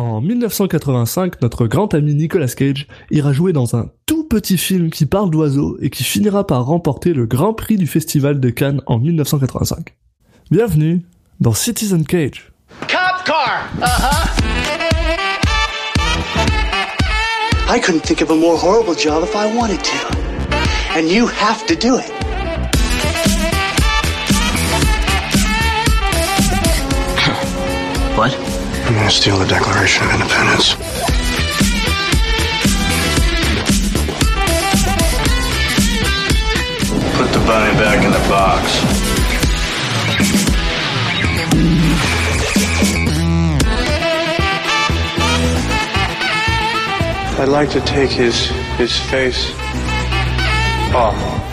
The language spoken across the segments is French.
En 1985, notre grand ami Nicolas Cage ira jouer dans un tout petit film qui parle d'oiseaux et qui finira par remporter le Grand Prix du Festival de Cannes en 1985. Bienvenue dans Citizen Cage. Cop car! Uh-huh. I couldn't think of a more horrible job if I wanted to. And you have to do it. I'm gonna steal the Declaration of Independence. Put the bunny back in the box. I'd like to take his his face off.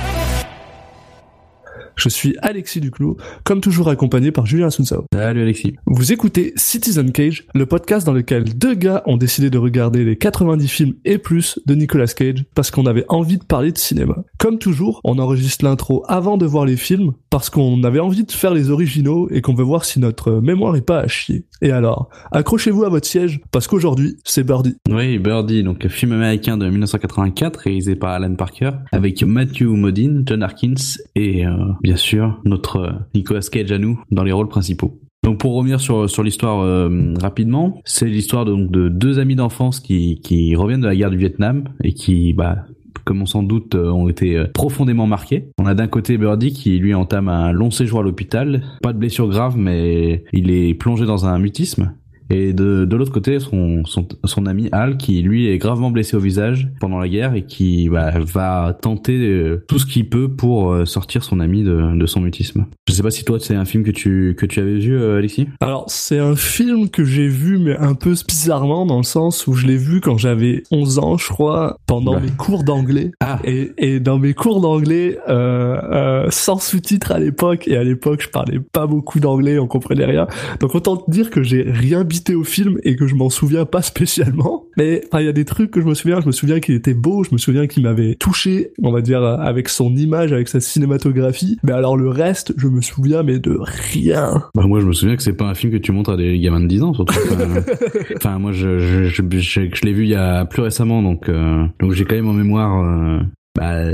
Je suis Alexis Duclos, comme toujours accompagné par Julien Asunsao. Salut Alexis. Vous écoutez Citizen Cage, le podcast dans lequel deux gars ont décidé de regarder les 90 films et plus de Nicolas Cage parce qu'on avait envie de parler de cinéma. Comme toujours, on enregistre l'intro avant de voir les films parce qu'on avait envie de faire les originaux et qu'on veut voir si notre mémoire est pas à chier. Et alors, accrochez-vous à votre siège parce qu'aujourd'hui, c'est Birdie. Oui, Birdie, donc film américain de 1984 réalisé par Alan Parker avec Matthew Modine, John Harkins et euh, bien sûr notre euh, Nicolas Cage à nous dans les rôles principaux. Donc pour revenir sur l'histoire euh, rapidement, c'est l'histoire donc de deux amis d'enfance qui qui reviennent de la guerre du Vietnam et qui bah comme on s'en doute, euh, ont été profondément marqués. On a d'un côté Birdie qui lui entame un long séjour à l'hôpital, pas de blessure grave, mais il est plongé dans un mutisme. Et de, de l'autre côté, son, son, son ami Al, qui lui est gravement blessé au visage pendant la guerre et qui bah, va tenter euh, tout ce qu'il peut pour euh, sortir son ami de, de son mutisme. Je sais pas si toi, c'est un film que tu, que tu avais vu, euh, Alexis? Alors, c'est un film que j'ai vu, mais un peu bizarrement, dans le sens où je l'ai vu quand j'avais 11 ans, je crois, pendant Bah. mes cours d'anglais. Ah. Et, et dans mes cours d'anglais, euh, euh, sans sous-titres à l'époque, et à l'époque, je parlais pas beaucoup d'anglais, on comprenait rien. Donc autant te dire que j'ai rien au film et que je m'en souviens pas spécialement. Mais il y a des trucs que je me souviens. Je me souviens qu'il était beau. Je me souviens qu'il m'avait touché, on va dire, avec son image, avec sa cinématographie. Mais alors le reste, je me souviens mais de rien. Bah moi je me souviens que c'est pas un film que tu montres à des gamins de 10 ans surtout. Enfin, moi je je, je, je, je l'ai vu il y a plus récemment donc euh, donc j'ai quand même en mémoire euh, bah,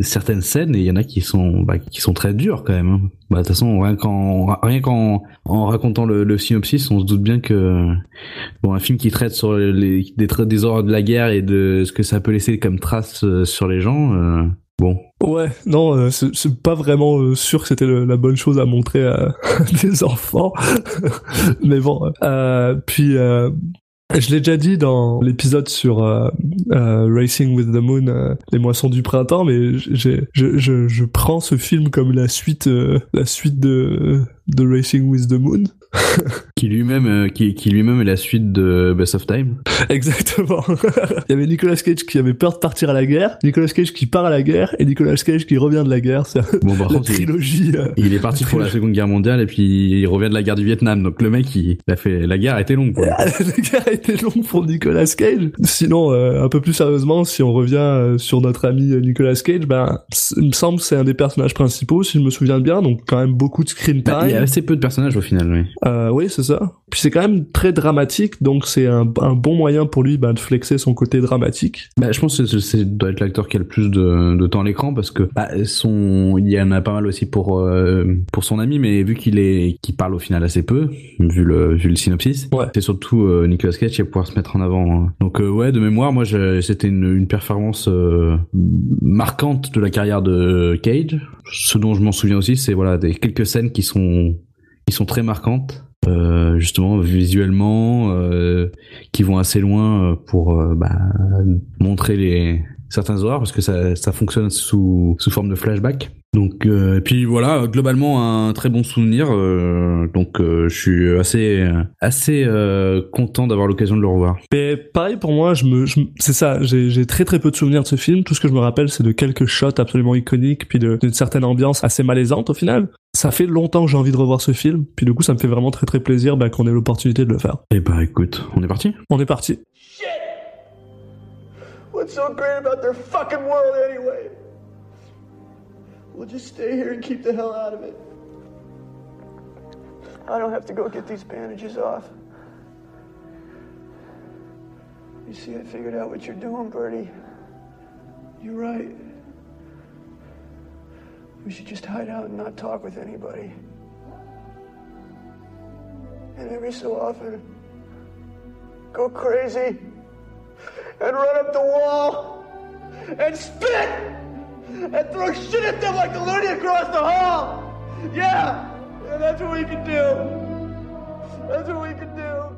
certaines scènes et il y en a qui sont bah, qui sont très dures quand même. hein. Bah de toute façon rien qu'en rien qu'en en racontant le, synopsis on se doute bien que bon un film qui traite sur les des des horreurs de la guerre et de ce que ça peut laisser comme trace euh, sur les gens euh, bon Ouais, non, euh, c'est pas vraiment euh, sûr que c'était la bonne chose à montrer à des enfants. Mais bon, puis je l'ai déjà dit dans l'épisode sur euh, euh, Racing with the Moon, euh, les moissons du printemps, mais je, je, je prends ce film comme la suite, la suite de, de Racing with the Moon. qui lui-même euh, qui, qui lui-même est la suite de Best of Time Exactement. Il y avait Nicolas Cage qui avait peur de partir à la guerre, Nicolas Cage qui part à la guerre, et Nicolas Cage qui revient de la guerre. C'est bon par la contre il- trilogie. euh, Il est parti pour la Seconde Guerre mondiale et puis il revient de la guerre du Vietnam. Donc le mec, il, il a fait la guerre a été longue. Quoi. La guerre a été longue pour Nicolas Cage. Sinon, euh, un peu plus sérieusement, si on revient sur notre ami Nicolas Cage, ben, il me semble que c'est un des personnages principaux, si je me souviens bien, donc quand même beaucoup de screen Bah, il y a time. assez peu de personnages au final. Oui. Euh, oui, c'est ça. Puis c'est quand même très dramatique, donc c'est un, un bon moyen pour lui ben, de flexer son côté dramatique. Bah, je pense que c'est- doit être l'acteur qui a le plus de, de temps à l'écran parce que bah, son il y en a pas mal aussi pour euh, pour son ami, mais vu qu'il est qu'il parle au final assez peu, vu le vu le synopsis, Ouais. c'est surtout euh, Nicolas Cage qui va pouvoir se mettre en avant. hein. Donc euh, ouais, de mémoire, moi c'était une, une performance marquante de la carrière de Cage. Ce dont je m'en souviens aussi, c'est voilà des quelques scènes qui sont qui sont très marquantes. Euh, justement visuellement euh, qui vont assez loin euh, pour bah, montrer les certains horreurs parce que ça, ça fonctionne sous, sous forme de flashback. Donc euh, et puis voilà, globalement un très bon souvenir. euh, donc euh, je suis assez assez content d'avoir l'occasion de le revoir. Mais pareil pour moi, je me, je c'est ça, j'ai j'ai très très peu de souvenirs de ce film. Tout ce que je me rappelle, c'est de quelques shots absolument iconiques, puis de- d'une certaine ambiance assez malaisante au final. Ça fait longtemps que j'ai envie de revoir ce film, puis du coup, ça me fait vraiment très très plaisir bah, qu'on ait l'opportunité de le faire. Et bah écoute, on est parti. On est parti. What's so great about their fucking world anyway? We'll just stay here and keep the hell out of it. I don't have to go get these bandages off. You see, I figured out what you're doing, Bertie. You're right. We should just hide out and not talk with anybody. And every so often, go crazy and run up the wall and spit and throw shit at them like the loony across the hall. Yeah, yeah that's what we can do. That's what we can do.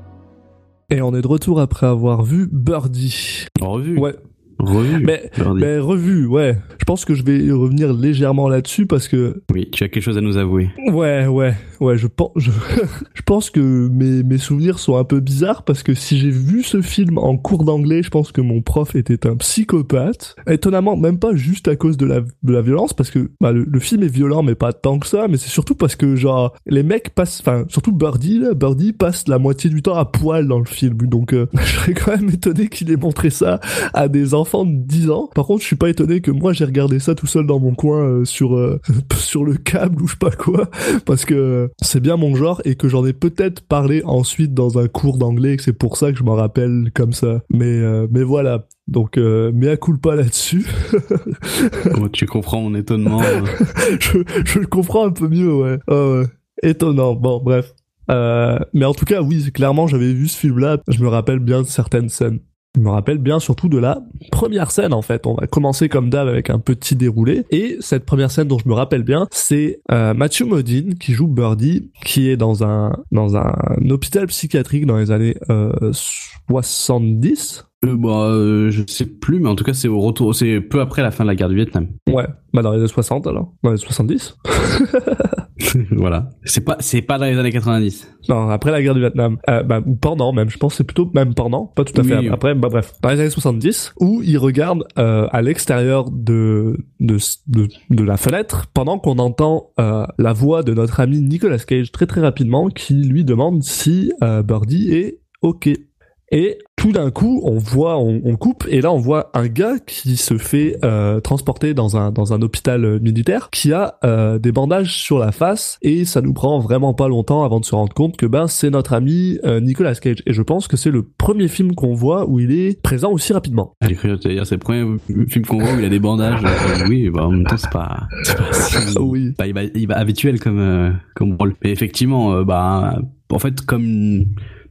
Et on est de retour après avoir vu Birdie. Revu. Ouais. Revu. Mais, mais revu, ouais. Je pense que je vais revenir légèrement là-dessus parce que Oui, tu as quelque chose à nous avouer. Ouais, ouais, ouais, je pense, je, je pense que mes, mes souvenirs sont un peu bizarres parce que si j'ai vu ce film en cours d'anglais, je pense que mon prof était un psychopathe. Étonnamment, même pas juste à cause de la, de la violence parce que bah, le, le film est violent mais pas tant que ça, mais c'est surtout parce que genre, les mecs passent, enfin, surtout Birdie, là, Birdie passe la moitié du temps à poil dans le film. Donc, euh, je serais quand même étonné qu'il ait montré ça à des enfants de 10 ans. Par contre, je suis pas étonné que moi j'ai regardé ça tout seul dans mon coin euh, sur, euh, sur le câble ou je sais pas quoi parce que c'est bien mon genre et que j'en ai peut-être parlé ensuite dans un cours d'anglais et que c'est pour ça que je m'en rappelle comme ça. Mais euh, mais voilà. Donc euh, mea culpa là-dessus. Oh, tu comprends mon étonnement. euh. je, je le comprends un peu mieux, ouais. Ah ouais. Étonnant. Bon, bref. Euh, mais en tout cas, oui, clairement, j'avais vu ce film-là. Je me rappelle bien de certaines scènes. Je me rappelle bien surtout de la première scène en fait. On va commencer comme d'hab avec un petit déroulé. Et cette première scène dont je me rappelle bien, c'est euh, Matthew Modine qui joue Birdie, qui est dans un dans un hôpital psychiatrique dans les années euh, 70. Euh, bah, euh, je sais plus, mais en tout cas, c'est au retour, c'est peu après la fin de la guerre du Vietnam. Ouais, bah dans les années 60 alors. Dans les 70 voilà. C'est pas, c'est pas dans les années 90. Non, après la guerre du Vietnam. Euh, bah, ou pendant même, je pense que c'est plutôt même pendant, pas tout à fait Oui. après, bah bref. Dans les années 70, où il regarde euh, à l'extérieur de, de, de, de la fenêtre, pendant qu'on entend euh, la voix de notre ami Nicolas Cage très très rapidement, qui lui demande si euh, Birdie est OK. Et tout d'un coup, on voit, on, on coupe, et là on voit un gars qui se fait euh, transporter dans un dans un hôpital euh, militaire, qui a euh, des bandages sur la face, et ça nous prend vraiment pas longtemps avant de se rendre compte que ben c'est notre ami euh, Nicolas Cage. Et je pense que c'est le premier film qu'on voit où il est présent aussi rapidement. J'ai cru te dire, c'est le premier film qu'on voit où il a des bandages. Euh, oui, bah, en même temps, c'est pas, pas si- Oui. bah, il va, il va habituel comme, euh, comme rôle. Mais effectivement, bah, en fait, comme,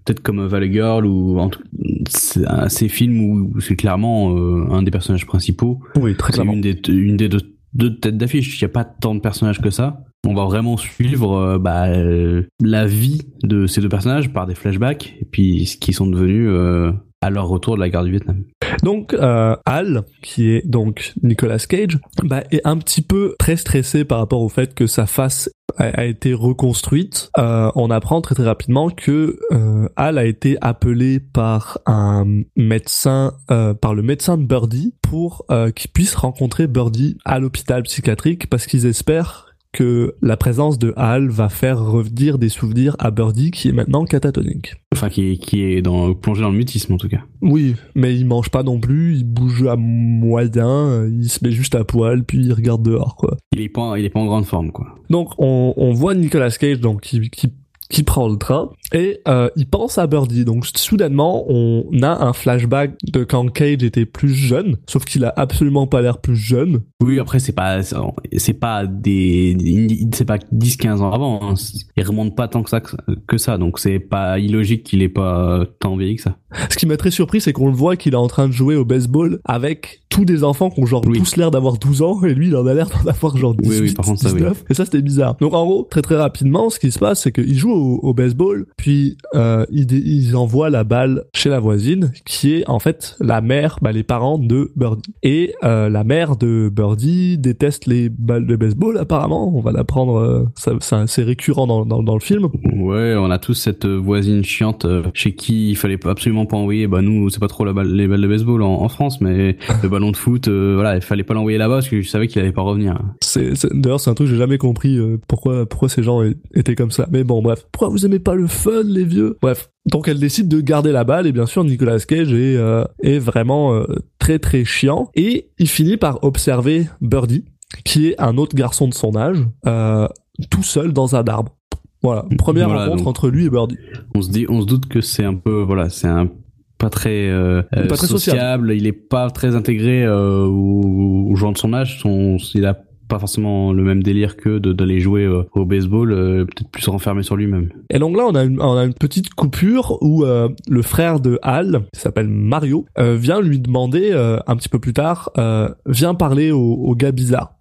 peut-être comme Valley Girl ou en tout- ces films où c'est clairement euh, un des personnages principaux. Oui, très C'est une des, une des deux, deux têtes d'affiche. Il n'y a pas tant de personnages que ça. On va vraiment suivre euh, bah, euh, la vie de ces deux personnages par des flashbacks et puis ce qu'ils sont devenus euh, à leur retour de la guerre du Vietnam. Donc euh, Al, qui est donc Nicolas Cage, bah, est un petit peu très stressé par rapport au fait que sa face a, été reconstruite. Euh, on apprend très très rapidement que euh, Al a été appelé par un médecin, euh, par le médecin de Birdie, pour euh, qu'il puisse rencontrer Birdie à l'hôpital psychiatrique parce qu'ils espèrent que la présence de Al va faire revenir des souvenirs à Birdie qui est maintenant catatonique. Enfin, qui, qui est dans, plongé dans le mutisme en tout cas. Oui, mais il mange pas non plus, il bouge à moyen, il se met juste à poil, puis il regarde dehors, quoi. Il est pas, il est pas en grande forme quoi. Donc on, on voit Nicolas Cage donc qui, qui, qui prend le train et euh, il pense à Birdie. Donc soudainement on a un flashback de quand Cage était plus jeune, sauf qu'il a absolument pas l'air plus jeune. Oui, après c'est pas, c'est pas des, c'est pas 10-15 ans avant. Hein. Il remonte pas tant que ça, que ça. Donc c'est pas illogique qu'il ait pas tant vieilli que ça. Ce qui m'a très surpris c'est qu'on le voit qu'il est en train de jouer au baseball avec tous des enfants qui ont genre Oui. tous l'air d'avoir 12 ans et lui il en a l'air d'en avoir genre 18, Oui, oui, par contre, ça, oui. 19. Et ça c'était bizarre. Donc en gros, très très rapidement, ce qui se passe c'est qu'il joue au, au baseball, puis euh, il, dé- il envoie la balle chez la voisine qui est en fait la mère, bah, les parents de Birdie. Et euh, la mère de Birdie déteste les balles de baseball apparemment. On va l'apprendre, euh, ça, c'est récurrent dans, dans, dans le film. Ouais, on a tous cette euh, voisine chiante euh, chez qui il fallait absolument pas envoyer. Bah nous, c'est pas trop la balle, les balles de baseball en, en France, mais le ballon de foot, euh, voilà, il fallait pas l'envoyer là-bas parce que je savais qu'il allait pas revenir. C'est, d'ailleurs, c'est un truc que j'ai jamais compris euh, pourquoi pourquoi ces gens étaient comme ça. Mais bon, bref. Pourquoi vous aimez pas le fun, les vieux? Bref. Donc elle décide de garder la balle et bien sûr Nicolas Cage est euh, est vraiment euh, très très chiant et il finit par observer Birdie qui est un autre garçon de son âge euh, tout seul dans un arbre. Voilà, première Voilà, rencontre entre lui et Birdie. On se dit, on se doute que c'est un peu, voilà, c'est un pas très, euh, Pas très sociable, il est pas très intégré euh, aux, aux gens de son âge. Son, il a pas forcément le même délire que d'aller jouer euh, au baseball, euh, peut-être plus renfermé sur lui-même. Et donc là, on a une, on a une petite coupure où euh, le frère de Hal, qui s'appelle Mario, vient lui demander un petit peu plus tard, viens parler au, au gars bizarre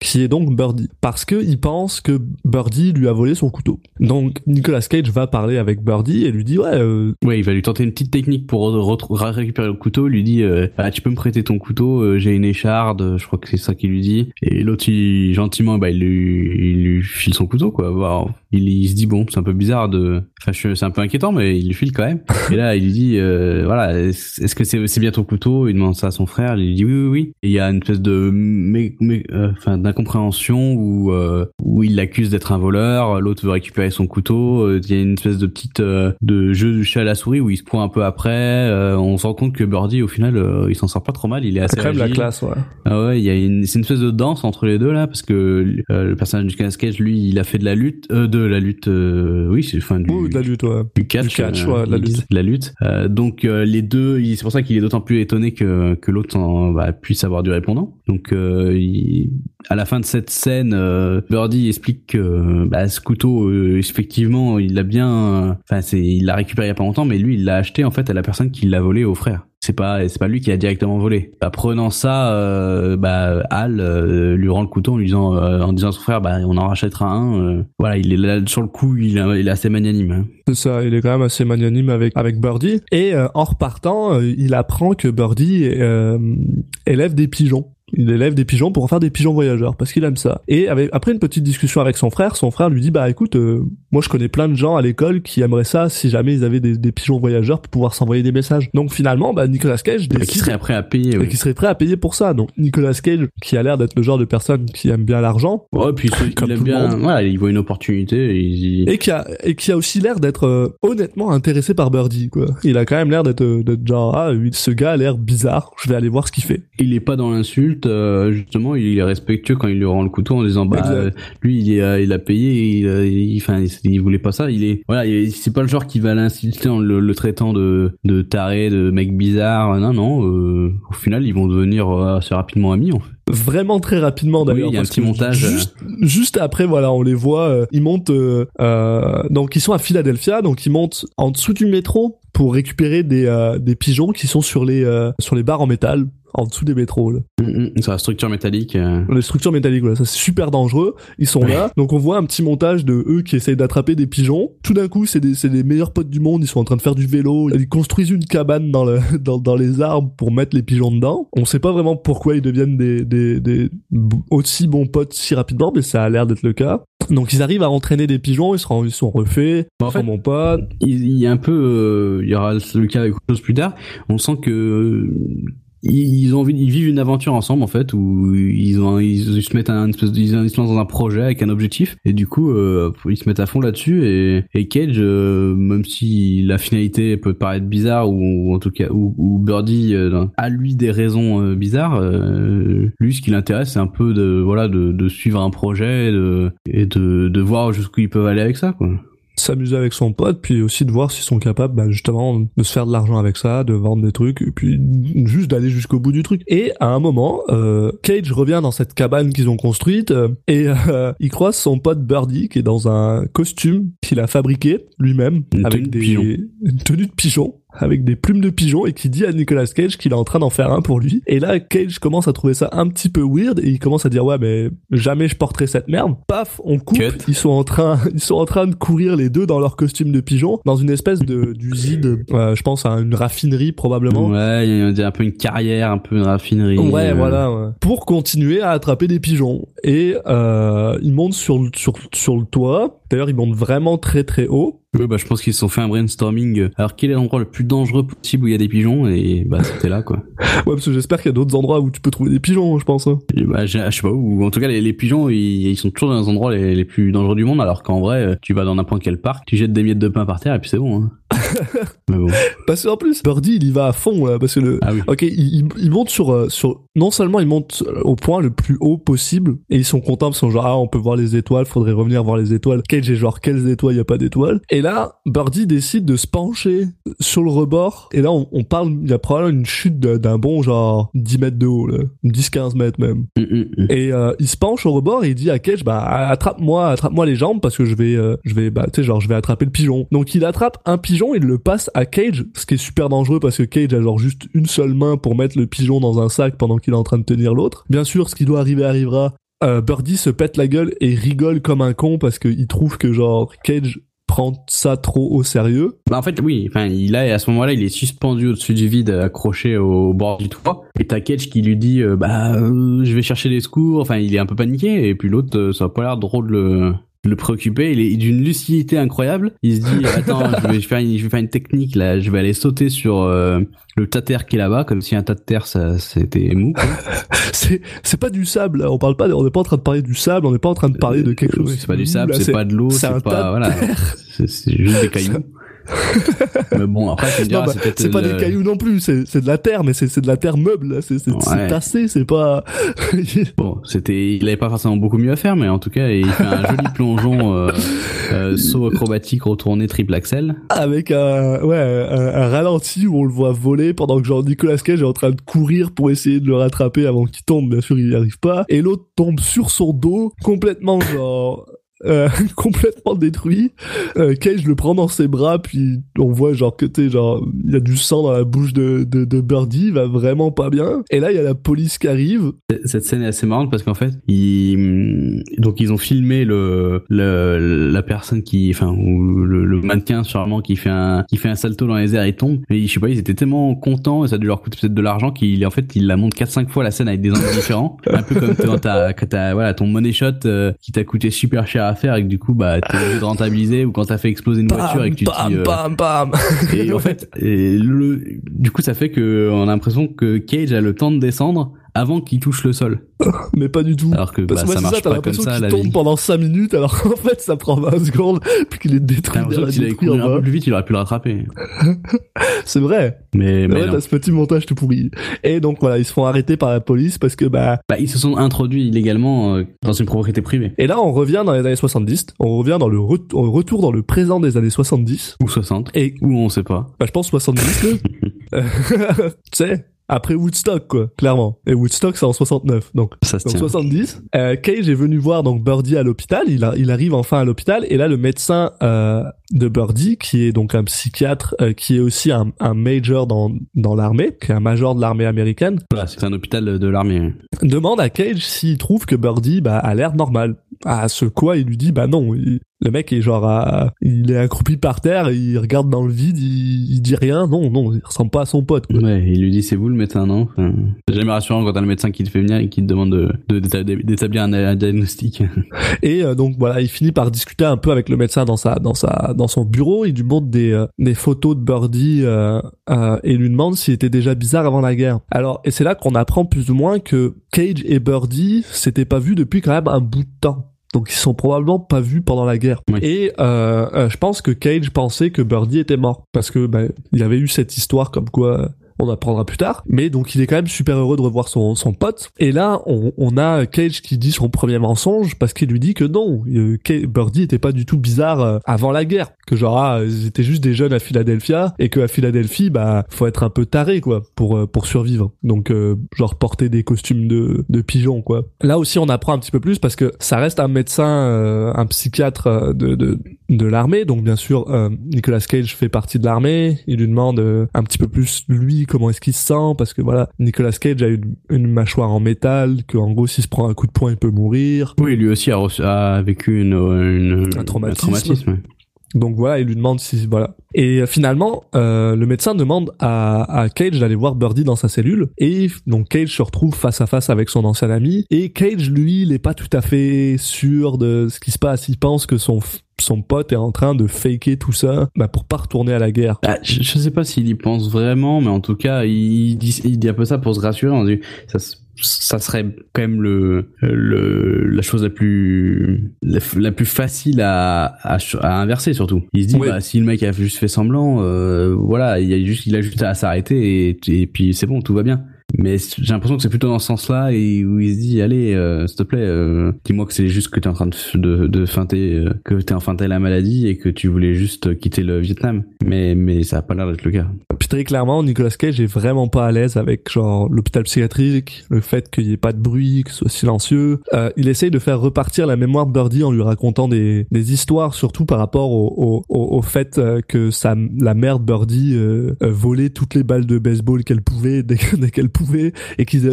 qui est donc Birdie, parce que il pense que Birdie lui a volé son couteau. Donc Nicolas Cage va parler avec Birdie et lui dit ouais, euh, il va lui tenter une petite technique pour re- re- récupérer le couteau. Il lui dit, euh, ah, tu peux me prêter ton couteau, euh, j'ai une écharde. Je crois que c'est ça qu'il lui dit. Et l'autre, gentiment, bah, il lui, il lui file son couteau, quoi. Bah, il, se dit bon, c'est un peu bizarre de, enfin, c'est un peu inquiétant, mais il lui file quand même. Et là, il lui dit, euh, voilà, est-ce que c'est bien ton couteau Il demande ça à son frère. Il lui dit oui, oui, oui. Et il y a une espèce de, enfin, d'incompréhension où, euh, où il l'accuse d'être un voleur. L'autre veut récupérer son couteau. euh, Il y a une espèce de petite euh, de jeu du chat à la souris où il se court un peu après. euh, on se rend compte que Birdie, au final, euh, il s'en sort pas trop mal. Il est assez même la agile. classe, ouais. Ah ouais, il y a une, c'est une espèce de danse entre les deux là, parce que euh, le personnage du Nicolas Cage, lui, il a fait de la lutte, euh, de la lutte, euh, oui, c'est fin du, Ouh, de la lutte, ouais. du catch, Du catch, ouais, de la disent, de la lutte. Euh, donc euh, les deux, c'est pour ça qu'il est d'autant plus étonné que que l'autre bah, puisse avoir du répondant. Donc euh, il- à la fin de cette scène, euh, Birdie explique que bah, ce couteau, euh, effectivement, il l'a bien, enfin c'est, il l'a récupéré il y a pas longtemps, mais lui, il l'a acheté en fait à la personne qui l'a volé au frère. C'est pas, c'est pas lui qui a directement volé. Apprenant ça, euh, bah, Al euh, lui rend le couteau en disant, en disant à son frère, bah, on en rachètera un. voilà, il est là sur le coup, il, est- assez magnanime. hein. C'est ça, il est quand même assez magnanime avec avec Birdie. Et en repartant, il apprend que Birdie élève des pigeons. Il élève des pigeons pour en faire des pigeons voyageurs parce qu'il aime ça. Et après une petite discussion avec son frère, son frère lui dit bah écoute, euh, moi je connais plein de gens à l'école qui aimeraient ça si jamais ils avaient des, des pigeons voyageurs pour pouvoir s'envoyer des messages. Donc finalement, bah Nicolas Cage Et qui décide serait prêt à payer. et Ouais. qui serait prêt à payer pour ça. Donc Nicolas Cage, qui a l'air d'être le genre de personne qui aime bien l'argent, Ouais, puis il Comme aime tout le bien. monde. Voilà, il voit une opportunité. Et il... et qui a et qui a aussi l'air d'être euh, honnêtement intéressé par Birdie quoi. Il a quand même l'air d'être euh, d'être genre ah oui, ce gars a l'air bizarre, je vais aller voir ce qu'il fait. il est pas dans l'insulte. euh, justement, il est respectueux quand il lui rend le couteau en disant bah euh, lui il, est, euh, il a payé. Il, euh, il, enfin, il, il voulait pas ça. Il est voilà, il est- c'est pas le genre qui va l'insulter en le, le traitant de de taré, de mec bizarre. Non, non. euh, au final, ils vont devenir euh, assez rapidement amis. En fait. Vraiment très rapidement d'ailleurs. Oui, il y a un petit montage, euh. Juste, juste après voilà, on les voit, euh, ils montent euh, euh, donc ils sont à Philadelphia, donc ils montent en dessous du métro pour récupérer des euh, des pigeons qui sont sur les euh, sur les barres en métal en dessous des métros. Là. Mm, mm, C'est la structure métallique. euh. Les structures métalliques, voilà, ça c'est super dangereux. Ils sont Ouais. là, donc on voit un petit montage de eux qui essayent d'attraper des pigeons. Tout d'un coup, c'est des, c'est des meilleurs potes du monde. Ils sont en train de faire du vélo. Ils construisent une cabane dans, le, dans, dans les arbres pour mettre les pigeons dedans. On sait pas vraiment pourquoi ils deviennent des, des, des aussi bons potes si rapidement, mais ça a l'air d'être le cas. Donc ils arrivent à entraîner des pigeons. Ils sont, ils sont refaits. En Ils fait, il, il y a un peu, euh, il y aura le cas avec autre chose plus tard. On sent que euh, ils ont ils vivent une aventure ensemble en fait, où ils ont, ils, se mettent un espèce, ils se lancent dans un projet avec un objectif, et du coup, euh, ils se mettent à fond là-dessus. Et, et Cage, euh, même si la finalité peut paraître bizarre, ou, ou en tout cas, ou, ou Birdie euh, a lui des raisons euh, bizarres, euh, lui, ce qui l'intéresse, c'est un peu de, voilà, de, de suivre un projet et de, et de, de voir jusqu'où ils peuvent aller avec ça, quoi. S'amuser avec son pote, puis aussi de voir s'ils sont capables, bah, justement, de se faire de l'argent avec ça, de vendre des trucs, et puis juste d'aller jusqu'au bout du truc. Et à un moment, euh, Cage revient dans cette cabane qu'ils ont construite, euh, et euh, il croise son pote Birdie, qui est dans un costume qu'il a fabriqué lui-même, avec des pigeon. une tenue de pigeon avec des plumes de pigeon et qui dit à Nicolas Cage qu'il est en train d'en faire un pour lui. Et là, Cage commence à trouver ça un petit peu weird et il commence à dire ouais mais jamais je porterai cette merde. Paf, on coupe. Cut. Ils sont en train, ils sont en train de courir les deux dans leur costume de pigeon dans une espèce de d'usine, euh, je pense à une raffinerie probablement. Ouais, il y a un peu une carrière, un peu une raffinerie. Ouais, euh, voilà. ouais. Pour continuer à attraper des pigeons. Et euh, ils montent sur le, sur, sur le toit. D'ailleurs, ils montent vraiment très très haut. Ouais, bah, je pense qu'ils se sont fait un brainstorming. euh, Alors, quel est l'endroit le plus dangereux possible où il y a des pigeons Et bah, c'était là, quoi. Ouais, parce que j'espère qu'il y a d'autres endroits où tu peux trouver des pigeons, je pense. hein. Et bah, je je sais pas où. En tout cas, les, les pigeons, ils, ils sont toujours dans les endroits les, les plus dangereux du monde. Alors qu'en vrai, euh, tu vas dans n'importe quel parc, tu jettes des miettes de pain par terre et puis c'est bon. Hein. Mais bon. Parce qu'en plus, Birdie, il y va à fond, là, parce que le... Ah oui. Ok, il, il- monte sur, euh, sur... Non seulement il monte au point le plus haut possible, et ils sont contents, parce qu'ils sont genre, ah, on peut voir les étoiles, faudrait revenir voir les étoiles. Cage Cage est genre quelles étoiles y a pas d'étoiles. Et là, Birdie décide de se pencher sur le rebord. Et là, on, on parle, il y a probablement une chute d'un bon genre 10 mètres de haut, là. 10-15 mètres même. Mm, mm, mm. Et euh, il se penche au rebord et il dit à Cage, bah attrape-moi, attrape-moi les jambes parce que je vais, euh, je vais, bah tu sais genre je vais attraper le pigeon. Donc il attrape un pigeon, il le passe à Cage, ce qui est super dangereux parce que Cage a genre juste une seule main pour mettre le pigeon dans un sac pendant qu'il est en train de tenir l'autre. Bien sûr, ce qui doit arriver arrivera. Euh, Birdie se pète la gueule et rigole comme un con parce qu'il trouve que genre Cage prend ça trop au sérieux. Bah, en fait, oui. Enfin, il a à ce moment-là, il est suspendu au-dessus du vide, accroché au bord du toit. Et t'as Cage qui lui dit, euh, bah, euh, je vais chercher des secours. Enfin, il est un peu paniqué. Et puis l'autre, euh, ça a pas l'air drôle le, préoccuper. Il est d'une lucidité incroyable. Il se dit, attends, je vais faire une, je vais faire une technique là. Je vais aller sauter sur euh, le tas de terre qui est là-bas, comme si un tas de terre, ça, c'était mou. C'est c'est pas du sable, là. on parle pas, on n'est pas en train de parler du sable, on n'est pas en train de parler de quelque Euh, chose. C'est pas du sable, c'est pas de l'eau, c'est pas, voilà. C'est juste des cailloux. Mais bon, après, tu me Non, diras, bah, c'est pas le- des cailloux non plus, c'est c'est de la terre, mais c'est c'est de la terre meuble, c'est c'est c'est tassé, c'est pas. Bon, c'était, il avait pas forcément beaucoup mieux à faire, mais en tout cas, il fait un joli plongeon, euh, euh, saut acrobatique retourné triple axel. Avec un, ouais, un, un ralenti où on le voit voler pendant que genre Nicolas Cage est en train de courir pour essayer de le rattraper avant qu'il tombe. Bien sûr, il n'y arrive pas. Et l'autre tombe sur son dos, complètement genre. Euh, complètement détruit. Euh, Cage le prend dans ses bras, puis on voit genre que t'es genre il y a du sang dans la bouche de, de, de Birdie, il va vraiment pas bien. Et là il y a la police qui arrive. Cette scène est assez marrante parce qu'en fait, ils, donc ils ont filmé le, le la personne qui, enfin, ou le, le mannequin sûrement qui fait un, qui fait un salto dans les airs et tombe. Et je sais pas, ils étaient tellement contents et ça a dû leur coûter peut-être de l'argent qu'ils, en fait, ils la montrent 4-5 fois la scène avec des angles différents. Un peu comme quand t'as, quand t'as, voilà, ton money shot euh, qui t'a coûté super cher à faire et que du coup, bah, t'es obligé de rentabiliser ou quand t'as fait exploser une voiture et que tu dis, bam, euh, bam, bam. et en fait, et le, du coup, ça fait que on a l'impression que Cage a le temps de descendre avant qu'il touche le sol. mais pas du tout. Alors que Parce bah, que moi, ça marche ça, pas comme l'impression ça qu'il la tombe vie. pendant 5 minutes, alors qu'en fait, ça prend 20 secondes, puis qu'il est détruit que s'il avait couru un peu plus vite, il aurait pu le rattraper. C'est vrai. Mais, mais ouais, t'as ce petit montage tout pourri. Et donc voilà, ils se font arrêter par la police parce que bah. Bah, ils se sont introduits illégalement euh, dans une propriété privée. Et là, on revient dans les années 70. On revient dans le on retour dans le présent des années 70. Ou 60. Et Ou on sait pas. bah, je pense 70. là. Euh, tu sais, après Woodstock quoi, clairement. Et Woodstock c'est en 69, donc. Ça se Donc tient. 70. Euh, Cage est venu voir donc Birdie à l'hôpital. Il, a- il arrive enfin à l'hôpital et là le médecin euh, de Birdie, qui est donc un psychiatre, euh, qui est aussi un, un major dans dans l'armée, qui est un major de l'armée américaine, Voilà, c'est un hôpital de l'armée. demande à Cage s'il trouve que Birdie bah, a l'air normal. À ce quoi il lui dit bah non. il- le mec est genre à- il est accroupi par terre, il regarde dans le vide, il, il dit rien. Non non, il ressemble pas à son pote. quoi. Ouais, il lui dit c'est vous le médecin, non? Enfin, C'est jamais rassurant quand t'as le médecin qui te fait venir et qui te demande de de- d'établir un, un diagnostic. Et euh, donc voilà, il finit par discuter un peu avec le médecin dans sa dans sa dans son bureau. Il lui montre des euh, des photos de Birdie euh, euh, et lui demande s'il était déjà bizarre avant la guerre. Alors et c'est là qu'on apprend plus ou moins que Cage et Birdie s'étaient pas vus depuis quand même un bout de temps. Donc ils sont probablement pas vus pendant la guerre. Oui. Et euh, euh, je pense que Cage pensait que Birdie était mort parce que bah, il avait eu cette histoire comme quoi. On apprendra plus tard. Mais donc il est quand même super heureux de revoir son, son pote. Et là, on, on a Cage qui dit son premier mensonge parce qu'il lui dit que non, euh, Birdie était pas du tout bizarre euh, avant la guerre. Que genre, ah, ils étaient juste des jeunes à Philadelphia et que à Philadelphie, bah, faut être un peu taré, quoi, pour, euh, pour survivre. Donc, euh, genre, porter des costumes de, de pigeons, quoi. Là aussi, on apprend un petit peu plus parce que ça reste un médecin, euh, un psychiatre de, de, de l'armée. Donc, bien sûr, euh, Nicolas Cage fait partie de l'armée. Il lui demande un petit peu plus, lui, comment est-ce qu'il se sent parce que voilà, Nicolas Cage a une, une mâchoire en métal, que en gros, s'il se prend un coup de poing, il peut mourir. oui, lui aussi a, reçu- a vécu une, une Un traumatisme. traumatisme, ouais. Donc voilà, il lui demande si voilà. Et euh, finalement, euh, le médecin demande à, à Cage d'aller voir Birdie dans sa cellule. Et donc Cage se retrouve face à face avec son ancien ami. Et Cage, lui, il est pas tout à fait sûr de ce qui se passe. Il pense que son son pote est en train de faker tout ça bah, pour pas retourner à la guerre. Ah, je, je sais pas s'il y pense vraiment, mais en tout cas, il dit, il dit un peu ça pour se rassurer. On dit, ça, serait quand même le, le la chose la plus la, plus facile à, à, ch- à inverser surtout. Il se dit, Oui. bah si le mec a juste fait semblant, euh, voilà, il a juste il a juste à s'arrêter et, et puis c'est bon, tout va bien. Mais j'ai l'impression que c'est plutôt dans ce sens-là et où il se dit allez euh, s'il te plaît euh, dis-moi que c'est juste que t'es en train de de, de feinter euh, que t'es en feinter la maladie et que tu voulais juste quitter le Vietnam mais mais ça a pas l'air d'être le cas Puis très clairement, Nicolas Cage est vraiment pas à l'aise avec genre l'hôpital psychiatrique, le fait qu'il y ait pas de bruit, que ce soit silencieux. Euh, il essaye de faire repartir la mémoire de Birdie en lui racontant des, des histoires, surtout par rapport au, au, au, fait euh, que sa, la mère de Birdie euh, volait toutes les balles de baseball qu'elle pouvait dès qu'elle pouvait et qu'ils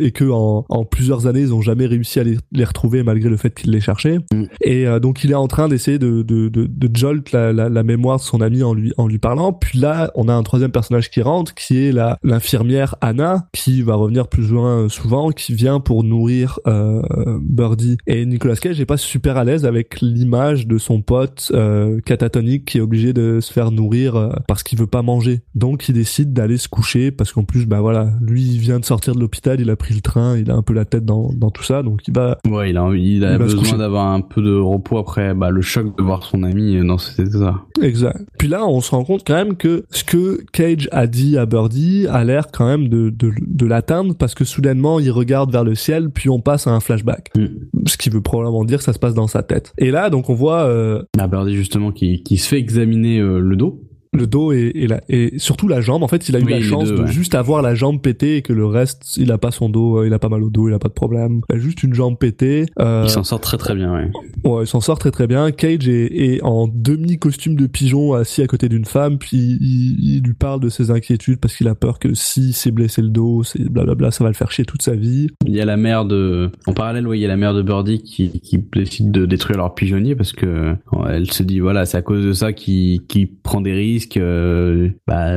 et que en, en plusieurs années ils ont jamais réussi à les, les retrouver malgré le fait qu'ils les cherchaient. Mm. Et euh, donc il est en train d'essayer de, de, de, de jolt la, la, la mémoire de son ami en lui en lui parlant. Puis là, on a un troisième personnage qui rentre, qui est la l'infirmière Anna, qui va revenir plus ou moins souvent, qui vient pour nourrir euh, Birdie. Et Nicolas Cage est pas super à l'aise avec l'image de son pote euh, catatonique qui est obligé de se faire nourrir parce qu'il veut pas manger. Donc il décide d'aller se coucher parce qu'en plus, bah voilà, lui il vient de sortir de l'hôpital, il a pris le train, il a un peu la tête dans, dans tout ça, donc il va ouais il a il a Il besoin d'avoir un peu de repos après bah le choc de voir son ami dans cet état Exact. Puis là, on se rend compte quand même que ce que Cage a dit à Birdie a l'air quand même de, de, de l'atteindre parce que soudainement, il regarde vers le ciel, puis on passe à un flashback. Mm. Ce qui veut probablement dire que ça se passe dans sa tête. Et là, donc on voit euh, bah Birdie justement qui qui se fait examiner euh, le dos le dos et, et, la, et surtout la jambe. En fait, il a eu Oui, la chance deux, de ouais. juste avoir la jambe pétée et que le reste, il a pas son dos, euh, il a pas mal au dos, il a pas de problème. Il a juste une jambe pétée. Euh, il s'en sort très très bien ouais Ouais, il s'en sort très très bien. Cage est, est en demi costume de pigeon assis à côté d'une femme, puis il, il lui parle de ses inquiétudes parce qu'il a peur que si s'est blessé le dos, c'est blablabla, ça va le faire chier toute sa vie. Il y a la mère de, en parallèle, oui, il y a la mère de Birdie qui, qui décide de détruire leur pigeonnier parce que elle se dit voilà, c'est à cause de ça qu'il qu'il prend des risques. Euh, bah,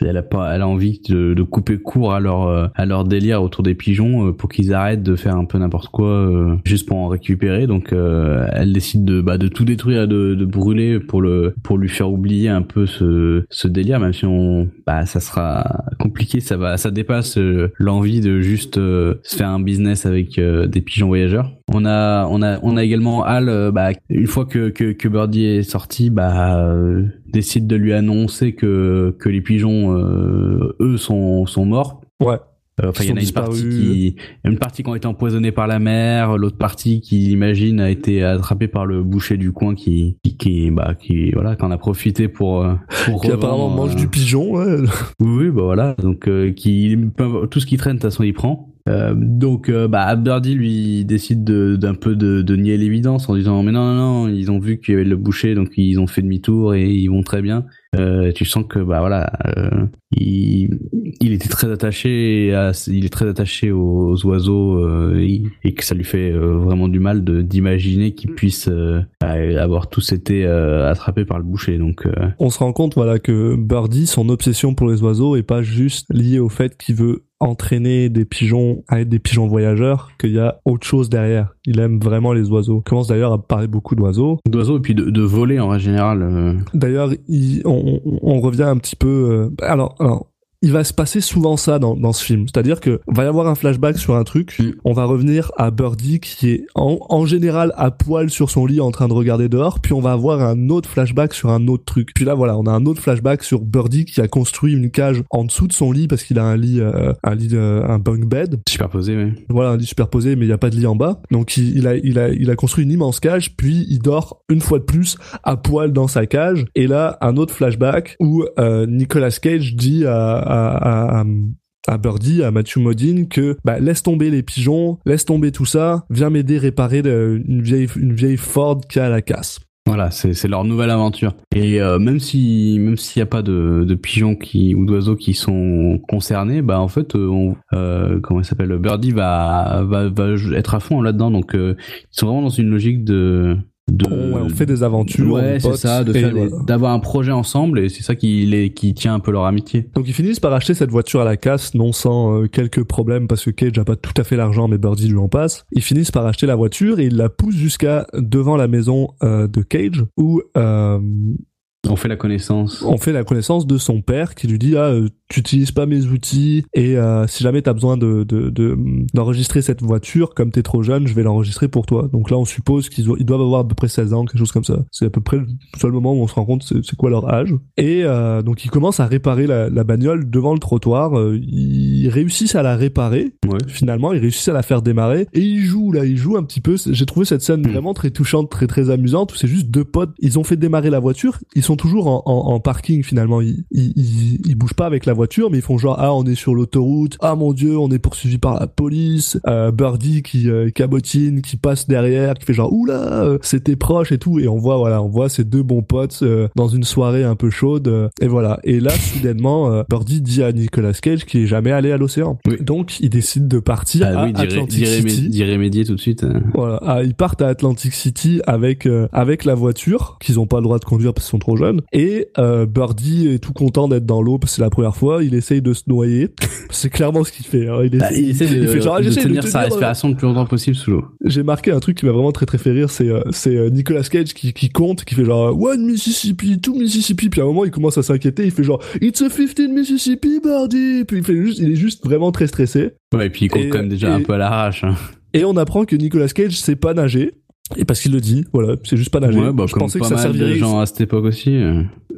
elle a pas, elle a envie de, de couper court à leur euh, à leur délire autour des pigeons euh, pour qu'ils arrêtent de faire un peu n'importe quoi juste pour en récupérer. Donc elle décide de bah, de tout détruire, de, de brûler pour le pour lui faire oublier un peu ce ce délire, même si on bah ça sera compliqué, ça va ça dépasse l'envie de juste se faire un business avec des pigeons voyageurs. On a on a on a également Al euh, bah une fois que que, que Birdie est sorti bah euh, décide de lui annoncer que que les pigeons euh, eux sont sont morts. Ouais. Euh, Enfin, il y en a une partie qui, une partie qui ont été empoisonnés par la mer, l'autre partie qui, imagine, a été attrapée par le boucher du coin qui, qui, qui bah, qui, voilà, qui en a profité pour, euh, pour Qui apparemment mange du pigeon, ouais. oui, oui, bah voilà. Donc, euh, qui tout ce qui traîne, de toute façon, il prend. Euh, donc, euh, bah, Birdie lui décide de- d'un peu de, nier l'évidence en disant mais non, non, non, ils ont vu qu'il y avait le boucher, donc ils ont fait demi-tour et ils vont très bien. Euh, tu sens que bah voilà, euh, il, était très attaché, à, il est très attaché aux, aux oiseaux et, et que ça lui fait vraiment du mal d'imaginer qu'il puisse euh, avoir tous été attrapés par le boucher. Donc On se rend compte, voilà, que Birdie, son obsession pour les oiseaux est pas juste liée au fait qu'il veut entraîner des pigeons à être des pigeons voyageurs, qu'il y a autre chose derrière. Il aime vraiment les oiseaux. Il commence d'ailleurs à parler beaucoup d'oiseaux. d'oiseaux et puis de, de voler en règle générale. euh, D'ailleurs, il- on, on- on revient un petit peu. euh, alors, alors, il va se passer souvent ça dans, dans ce film. C'est-à-dire que va y avoir un flashback sur un truc. On va revenir à Birdie qui est en, en général à poil sur son lit en train de regarder dehors. Puis on va avoir un autre flashback sur un autre truc. Puis là, voilà, on a un autre flashback sur Birdie qui a construit une cage en dessous de son lit parce qu'il a un lit, euh, un lit, euh, un bunk bed. superposés, ouais. Voilà, un lit superposé, mais il n'y a pas de lit en bas. Donc il, il a, il a, il a construit une immense cage, puis il dort une fois de plus à poil dans sa cage. Et là, un autre flashback où euh, Nicolas Cage dit à, à, Birdie, à Matthew Modine, que bah, laisse tomber les pigeons, laisse tomber tout ça, viens m'aider à réparer une vieille, une Ford qui a la casse. Voilà, c'est leur nouvelle aventure. Et euh, même si même s'il n'y a pas de, pigeons ou d'oiseaux qui sont concernés, bah en fait, euh, euh, comment il s'appelle, Birdie va, va être à fond là-dedans. Donc ils sont vraiment dans une logique de de On, ouais, on fait des aventures. ouais c'est ça voilà. d'avoir un projet ensemble et c'est ça qui les qui tient un peu leur amitié Donc ils finissent par acheter cette voiture à la casse, non sans euh, quelques problèmes parce que Cage a pas tout à fait l'argent, mais Birdie lui en passe. Ils finissent par acheter la voiture et ils la poussent jusqu'à devant la maison euh, de Cage où euh, On fait la connaissance. On fait la connaissance de son père qui lui dit ah euh, tu utilises pas mes outils et euh, si jamais t'as besoin de de- de- d'enregistrer cette voiture comme t'es trop jeune je vais l'enregistrer pour toi. Donc là on suppose qu'ils ils doivent avoir à peu près 16 ans quelque chose comme ça. C'est à peu près le seul moment où on se rend compte c'est quoi leur âge. Et euh, donc ils commencent à réparer la, la bagnole devant le trottoir. Euh, ils réussissent à la réparer Ouais. finalement ils réussissent à la faire démarrer et ils jouent là ils jouent un petit peu j'ai trouvé cette scène Mm. vraiment très touchante très très amusante où c'est juste deux potes ils ont fait démarrer la voiture ils sont toujours en, en, en parking finalement. Ils, ils, ils, ils bougent pas avec la voiture mais ils font genre ah on est sur l'autoroute. Ah mon dieu on est poursuivi par la police. Euh, Birdie qui euh, cabotine qui passe derrière qui fait genre oula euh, c'était proche et tout. Et on voit voilà on voit ces deux bons potes euh, dans une soirée un peu chaude. Euh, et voilà. Et là soudainement euh, Birdie dit à Nicolas Cage qu'il est jamais allé à l'océan. Oui. donc il décide de partir Ah à oui, Atlantic City. d'y remédier tout de suite. euh. voilà, ah, ils partent à Atlantic City avec euh, avec la voiture qu'ils ont pas le droit de conduire parce qu'ils sont trop jeunes et euh, Birdie est tout content d'être dans l'eau parce que c'est la première fois, il essaye de se noyer. c'est clairement ce qu'il fait. hein. Il, Bah, il essaie de, fait genre, de tenir de sa tenir, euh, respiration le plus longtemps possible sous l'eau. J'ai marqué un truc qui m'a vraiment très très fait rire, c'est euh, c'est euh, Nicolas Cage qui qui compte, qui fait genre one Mississippi, two Mississippi, puis à un moment il commence à s'inquiéter, il fait genre it's a 15 Mississippi, Birdie, puis il fait juste, il est juste vraiment très stressé. Ouais, et puis il compte Et- quand même déjà et- un peu à l'arrache. hein. Et on apprend que Nicolas Cage sait pas nager. Et parce qu'il le dit, voilà, c'est juste pas nager. Ouais, bah, je pensais que ça servirait. gens à cette époque aussi.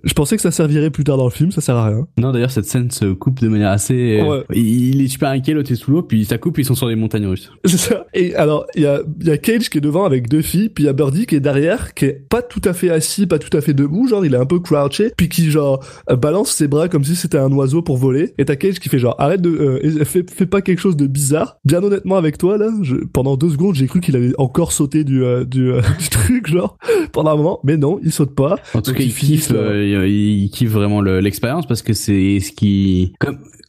Je pensais que ça servirait plus tard dans le film, ça sert à rien. Non, d'ailleurs, cette scène se coupe de manière assez. euh, Ouais. Il est super inquiet, l'autre est sous l'eau, puis ça coupe, ils sont sur les montagnes russes. C'est ça. Et alors, il y a, il y a Cage qui est devant avec deux filles, puis il y a Birdie qui est derrière, qui est pas tout à fait assis, pas tout à fait debout, genre il est un peu crouché, puis qui genre balance ses bras comme si c'était un oiseau pour voler. Et t'as Cage qui fait genre arrête de, euh, fais, fais pas quelque chose de bizarre. Bien honnêtement avec toi là, je, pendant deux secondes j'ai cru qu'il avait encore sauté du euh, du, euh, du truc genre pendant un moment, mais non, il saute pas. En tout cas, il kiffe, il, il kiffe vraiment le- l'expérience parce que c'est ce qui,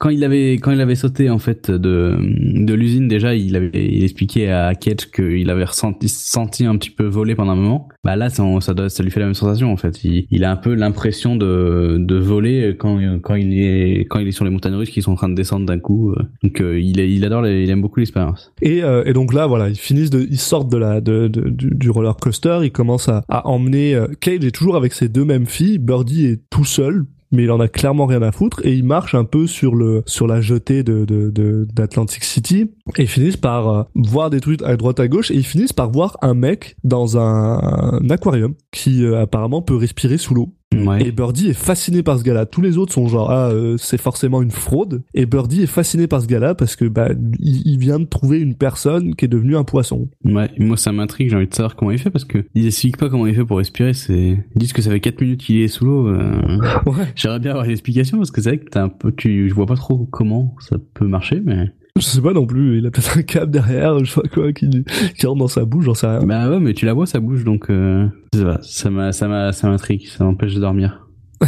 quand il avait, quand il avait sauté, en fait, de, de l'usine, déjà, il avait, il expliquait à Cage qu'il avait ressenti, senti un petit peu voler pendant un moment. Bah là, ça, ça, ça lui fait la même sensation, en fait. Il, a un peu l'impression de, de voler quand, quand il est, quand il est sur les montagnes russes qui sont en train de descendre d'un coup. Donc, euh, il, il adore, il aime beaucoup l'expérience. Et, euh, et donc là, voilà, ils finissent de, ils sortent de la, de, de- du, du roller coaster, ils commencent à, à emmener. euh, Cage est toujours avec ses deux mêmes filles. Birdie est tout seul, mais il en a clairement rien à foutre et il marche un peu sur le sur la jetée de de de- d'Atlantic City et ils finissent par euh, voir des trucs à droite à gauche et ils finissent par voir un mec dans un, un aquarium qui euh, apparemment peut respirer sous l'eau. Ouais. Et Birdie est fasciné par ce gars-là. Tous les autres sont genre ah euh, c'est forcément une fraude. Et Birdie est fasciné par ce gars-là parce que bah il, il vient de trouver une personne qui est devenue un poisson. Ouais, moi ça m'intrigue, j'ai envie de savoir comment il fait parce que ils expliquent pas comment il fait pour respirer, c'est ils disent que ça fait 4 minutes qu'il est sous l'eau. euh. Ouais. J'aimerais bien avoir une explication parce que c'est vrai que t'as un peu tu je vois pas trop comment ça peut marcher mais Je sais pas non plus. Il a peut-être un câble derrière, je sais pas quoi, qui qui rentre dans sa bouche, j'en sais rien. bah ouais, mais tu la vois ça bouge donc euh... je sais pas, ça m'a ça m'a ça m'intrigue, ça m'empêche de dormir.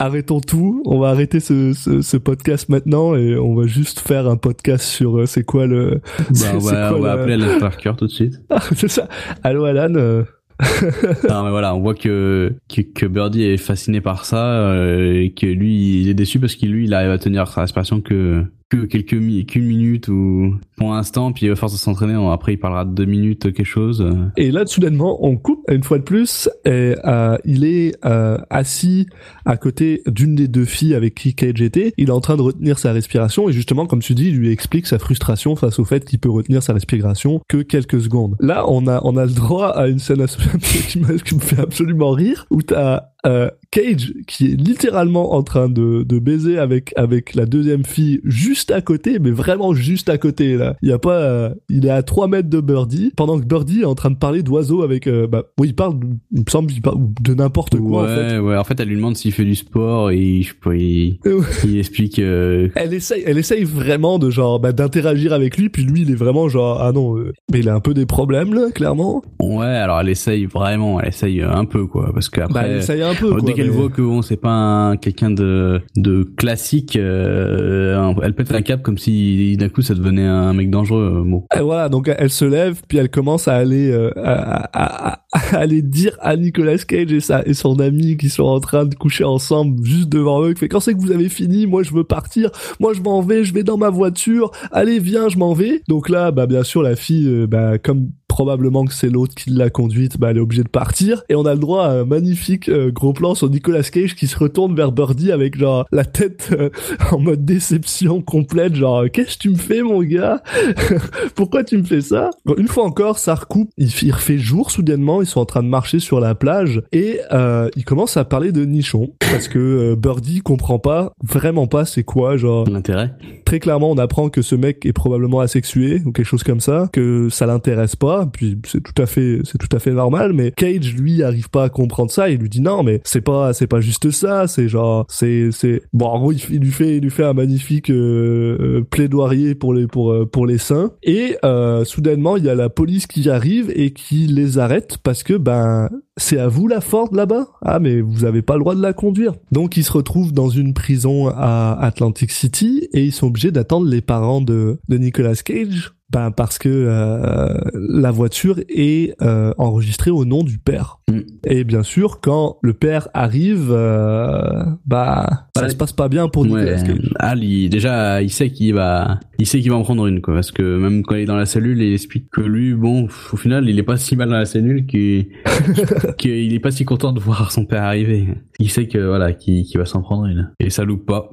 Arrêtons tout. On va arrêter ce, ce, ce podcast maintenant et on va juste faire un podcast sur euh, c'est quoi le. Bah, on va, quoi on va le- appeler Alan Parker tout de suite. c'est ça. Allô Alan. euh, non mais voilà, on voit que que, Birdie est fasciné par ça euh, et que lui il est déçu parce que lui il arrive à tenir sa respiration que que quelques mi qu'une minute ou pour l'instant puis force de s'entraîner après il parlera de deux minutes quelque chose euh. Et là, soudainement, on coupe une fois de plus. Et, euh, il est euh, assis à côté d'une des deux filles avec qui Cage était. Il est en train de retenir sa respiration. Et justement, comme tu dis, il lui explique sa frustration face au fait qu'il peut retenir sa respiration que quelques secondes. Là, on a, on a le droit à une scène qui me fait absolument rire, où t'as euh, Cage qui est littéralement en train de, de baiser avec avec la deuxième fille juste à côté, mais vraiment juste à côté là. Il y a pas, euh, il est à 3 mètres de Birdie, pendant que Birdie est en train de parler d'oiseaux avec, euh, bah, oui, il parle, il me semble, il parle de n'importe quoi ouais, en fait. ouais. En fait, elle lui demande s'il fait du sport et je pas, il, explique. euh, Elle essaye, elle essaye vraiment de genre bah, d'interagir avec lui, puis lui il est vraiment genre ah non, mais il a un peu des problèmes là, clairement. Ouais, alors elle essaye vraiment, elle essaye un peu quoi, parce Bah qu'après. elle essaye un peu. Quoi, dès qu'elle mais- voit que bon, c'est pas un- quelqu'un de de classique, elle un cap comme si d'un coup ça devenait un mec dangereux. euh, Bon. Et voilà, donc elle se lève, puis elle commence à aller, euh, à, à- à- à aller dire à Nicolas Cage et, sa, et son ami qui sont en train de coucher ensemble juste devant eux, qui fait quand c'est que vous avez fini, moi je veux partir, moi je m'en vais, je vais dans ma voiture, allez viens, je m'en vais. Donc là, bah bien sûr la fille, euh, bah comme probablement que c'est l'autre qui l'a conduite, bah elle est obligée de partir. Et on a le droit à un magnifique euh, gros plan sur Nicolas Cage qui se retourne vers Birdie avec genre la tête euh, en mode déception complète, genre qu'est-ce que tu me fais mon gars Pourquoi tu me fais ça? Une fois encore, ça recoupe, il, il refait jour soudainement, ils sont en train de marcher sur la plage et euh, il commence à parler de nichon parce que euh, Birdie comprend pas, vraiment pas c'est quoi, genre L'intérêt. Très clairement on apprend que ce mec est probablement asexué ou quelque chose comme ça, que ça l'intéresse pas, puis c'est tout à fait c'est tout à fait normal, mais Cage lui arrive pas à comprendre ça, il lui dit non mais c'est pas c'est pas juste ça, c'est genre c'est c'est bon en gros il, lui fait il lui fait un magnifique euh, euh, plaidoyer pour les pour euh, pour les saints et euh, soudainement il y a la police qui arrive et qui les arrête parce que ben c'est à vous la Ford là-bas? Ah mais vous avez pas le droit de la conduire. Donc ils se retrouvent dans une prison à Atlantic City et ils sont obligés d'attendre les parents de, de Nicolas Cage. Ben parce que euh, la voiture est euh, enregistrée au nom du père. Mm. Et bien sûr, quand le père arrive, euh, bah ça se passe pas bien pour Nicolas Ouais. Al, il, déjà, il sait qu'il va, il sait qu'il va en prendre une, quoi. Parce que même quand il est dans la cellule, il explique que lui, bon, au final, il est pas si mal dans la cellule qu'il, qu'il est pas si content de voir son père arriver. Il sait que, voilà, qu'il, va s'en prendre une. Et ça loupe pas.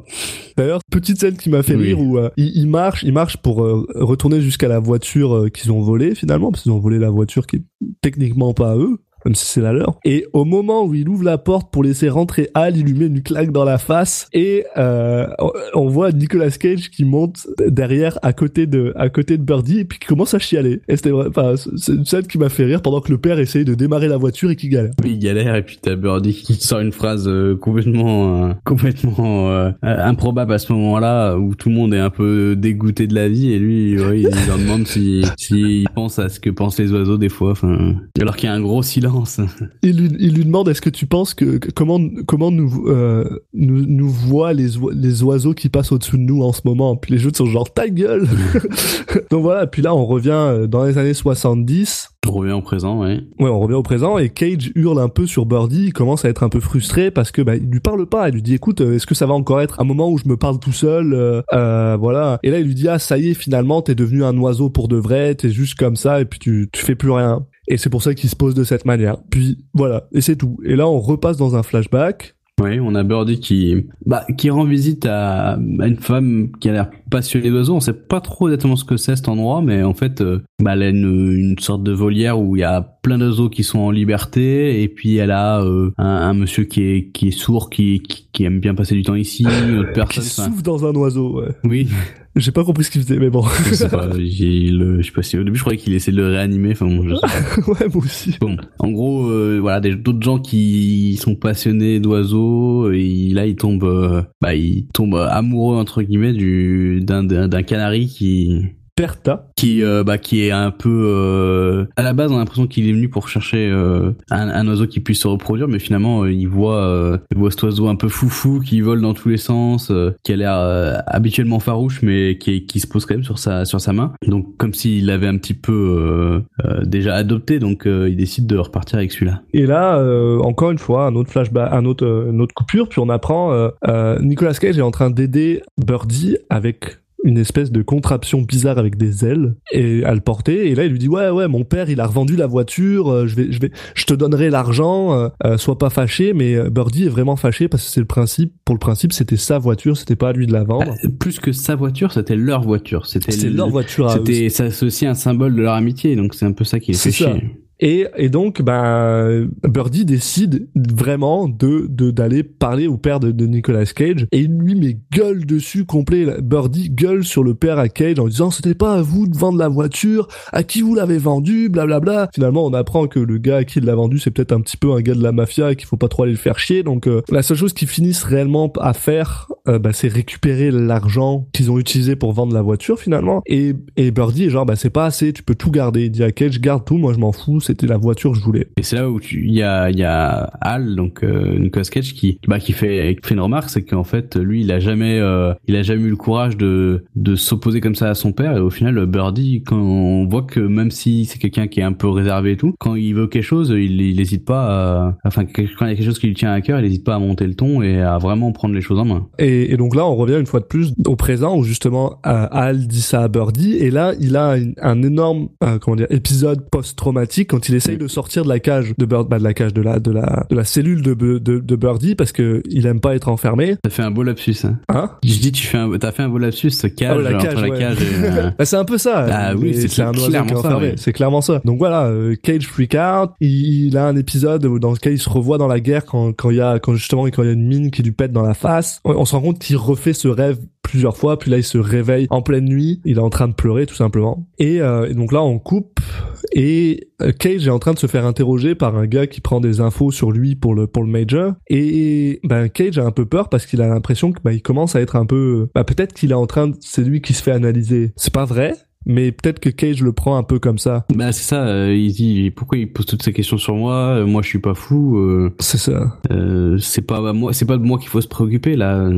D'ailleurs, petite scène qui m'a fait Oui. rire où euh, il, il marche, il marche pour euh, retourner jusqu'à la voiture euh, qu'ils ont volée finalement, parce qu'ils ont volé la voiture qui est techniquement pas à eux, même si c'est la leur. Et au moment où il ouvre la porte pour laisser rentrer Al, il lui met une claque dans la face et euh, on- voit Nicolas Cage qui monte derrière à côté de à côté de Birdie et puis qui commence à chialer. Et c'était c'est une scène qui m'a fait rire pendant que le père essaye de démarrer la voiture et qui galère. Il galère et puis t'as Birdie qui sort une phrase euh, complètement, euh, improbable à ce moment-là où tout le monde est un peu dégoûté de la vie et lui, il leur demande si, si il pense à ce que pensent les oiseaux des fois. Enfin, alors qu'il y a un gros silence. Il lui, il lui demande est-ce que tu penses que, comment comment nous euh, nous, nous voient les les oiseaux qui passent au-dessus de nous en ce moment? Puis les jeux sont genre ta gueule! Donc voilà puis là on revient euh, dans les années 70 On revient au présent, ouais. ouais on revient au présent et Cage hurle un peu sur Birdie il commence à être un peu frustré parce que bah il lui parle pas il lui dit écoute euh, est-ce que ça va encore être un moment où je me parle tout seul euh, euh, voilà. Et là il lui dit ah ça y est finalement t'es devenu un oiseau pour de vrai t'es juste comme ça et puis tu tu fais plus rien et c'est pour ça qu'il se pose de cette manière. Puis voilà, et c'est tout. Et là, on repasse dans un flashback. Oui, on a Birdie qui, bah, qui rend visite à, à une femme qui a l'air passionnée d'oiseaux. On sait pas trop exactement ce que c'est cet endroit, mais en fait, euh, bah, elle a une, une sorte de volière où il y a plein d'oiseaux qui sont en liberté, et puis elle a euh, un, un monsieur qui est, qui est sourd, qui, qui, qui aime bien passer du temps ici, une autre Qui personne. enfin, souffle dans un oiseau. Ouais. oui, J'ai pas compris ce qu'il faisait, mais bon. je sais pas, j'ai le, je sais pas si au début je croyais qu'il essayait de le réanimer. Enfin bon, je sais pas. ouais, moi aussi. Bon, en gros, euh, voilà, d'autres gens qui sont passionnés d'oiseaux, et là ils tombent, euh, bah ils tombent amoureux entre guillemets du d'un d'un canari qui Perta. qui euh, bah qui est un peu euh, à la base on a l'impression qu'il est venu pour chercher euh, un, un oiseau qui puisse se reproduire mais finalement euh, il voit euh, il voit cet oiseau un peu foufou qui vole dans tous les sens qui a l'air habituellement farouche mais qui qui se pose quand même sur sa sur sa main donc comme s'il l'avait un petit peu déjà adopté donc il décide de repartir avec celui-là Et là, encore une fois, un autre flashback, un autre, une autre coupure, puis on apprend Nicolas Cage est en train d'aider Birdie avec une espèce de contraption bizarre avec des ailes et à le porter et là il lui dit ouais ouais mon père il a revendu la voiture euh, je vais je vais je te donnerai l'argent euh, euh, sois pas fâché mais euh, Birdie est vraiment fâché parce que c'est le principe pour le principe c'était sa voiture c'était pas à lui de la vendre. Bah, plus que sa voiture c'était leur voiture c'était c'était le- leur voiture c'était ça c'est aussi un symbole de leur amitié donc c'est un peu ça qui les C'est fait ça. chier Et, et donc, ben, Birdie décide vraiment de d'aller parler au père de, de Nicolas Cage et lui met gueule dessus complet. Birdie gueule sur le père à Cage en disant c'était pas à vous de vendre la voiture, à qui vous l'avez vendue, blablabla. Finalement, on apprend que le gars à qui il l'a vendu c'est peut-être un petit peu un gars de la mafia et qu'il faut pas trop aller le faire chier. Donc, euh, la seule chose qu'ils finissent réellement à faire, bah, c'est récupérer l'argent qu'ils ont utilisé pour vendre la voiture finalement. Et et Birdie genre bah c'est pas assez, tu peux tout garder. Il dit à Cage garde tout, moi je m'en fous c'était la voiture que je voulais. Et c'est là où il y a, y a Al, donc euh, Nicolas Cage, qui, bah, qui fait, qui fait une remarque, c'est qu'en fait, lui, il a jamais, euh, il a jamais eu le courage de, de s'opposer comme ça à son père. Et au final, Birdie, quand on voit que même si c'est quelqu'un qui est un peu réservé et tout, quand il veut quelque chose, il, il hésite pas, à, enfin, quand il y a quelque chose qui lui tient à cœur, il hésite pas à monter le ton et à vraiment prendre les choses en main. Et, et donc là, on revient une fois de plus au présent où justement euh, Al dit ça à Birdie et là, il a un, un énorme, euh, comment dire, épisode post-traumatique quand il essaye de sortir de la cage de Bird, bah, de la cage de la, de la, de la cellule de, de, de Birdie parce que il aime pas être enfermé. T'as fait un beau lapsus, hein. Hein? Je dis, tu fais un, t'as fait un beau lapsus, cage, ouais, la entre cage, la cage et, euh, Bah, c'est un peu ça. Ah oui, c'est c'est un oiseau qui est clairement ça, enfermé. ouais. C'est clairement ça. Donc voilà, euh, Cage freak out. Il, il a un épisode dans lequel il se revoit dans la guerre quand quand il y a quand justement quand il y a une mine qui lui pète dans la face. On, on se rend compte qu'il refait ce rêve plusieurs fois. Puis là, il se réveille en pleine nuit. Il est en train de pleurer tout simplement. Et, euh, et donc là, on coupe et euh, Cage est en train de se faire interroger par un gars qui prend des infos sur lui pour le pour le major. Et ben Cage a un peu peur parce qu'il a l'impression que bah, il commence à être un peu bah, peut-être qu'il est en train de... c'est lui qui se fait analyser. C'est pas vrai mais peut-être que Cage le prend un peu comme ça. Bah c'est ça, euh, il dit pourquoi il pose toutes ces questions sur moi, euh, moi je suis pas fou, euh, c'est ça. Euh, c'est pas à moi, c'est pas de moi qu'il faut se préoccuper là.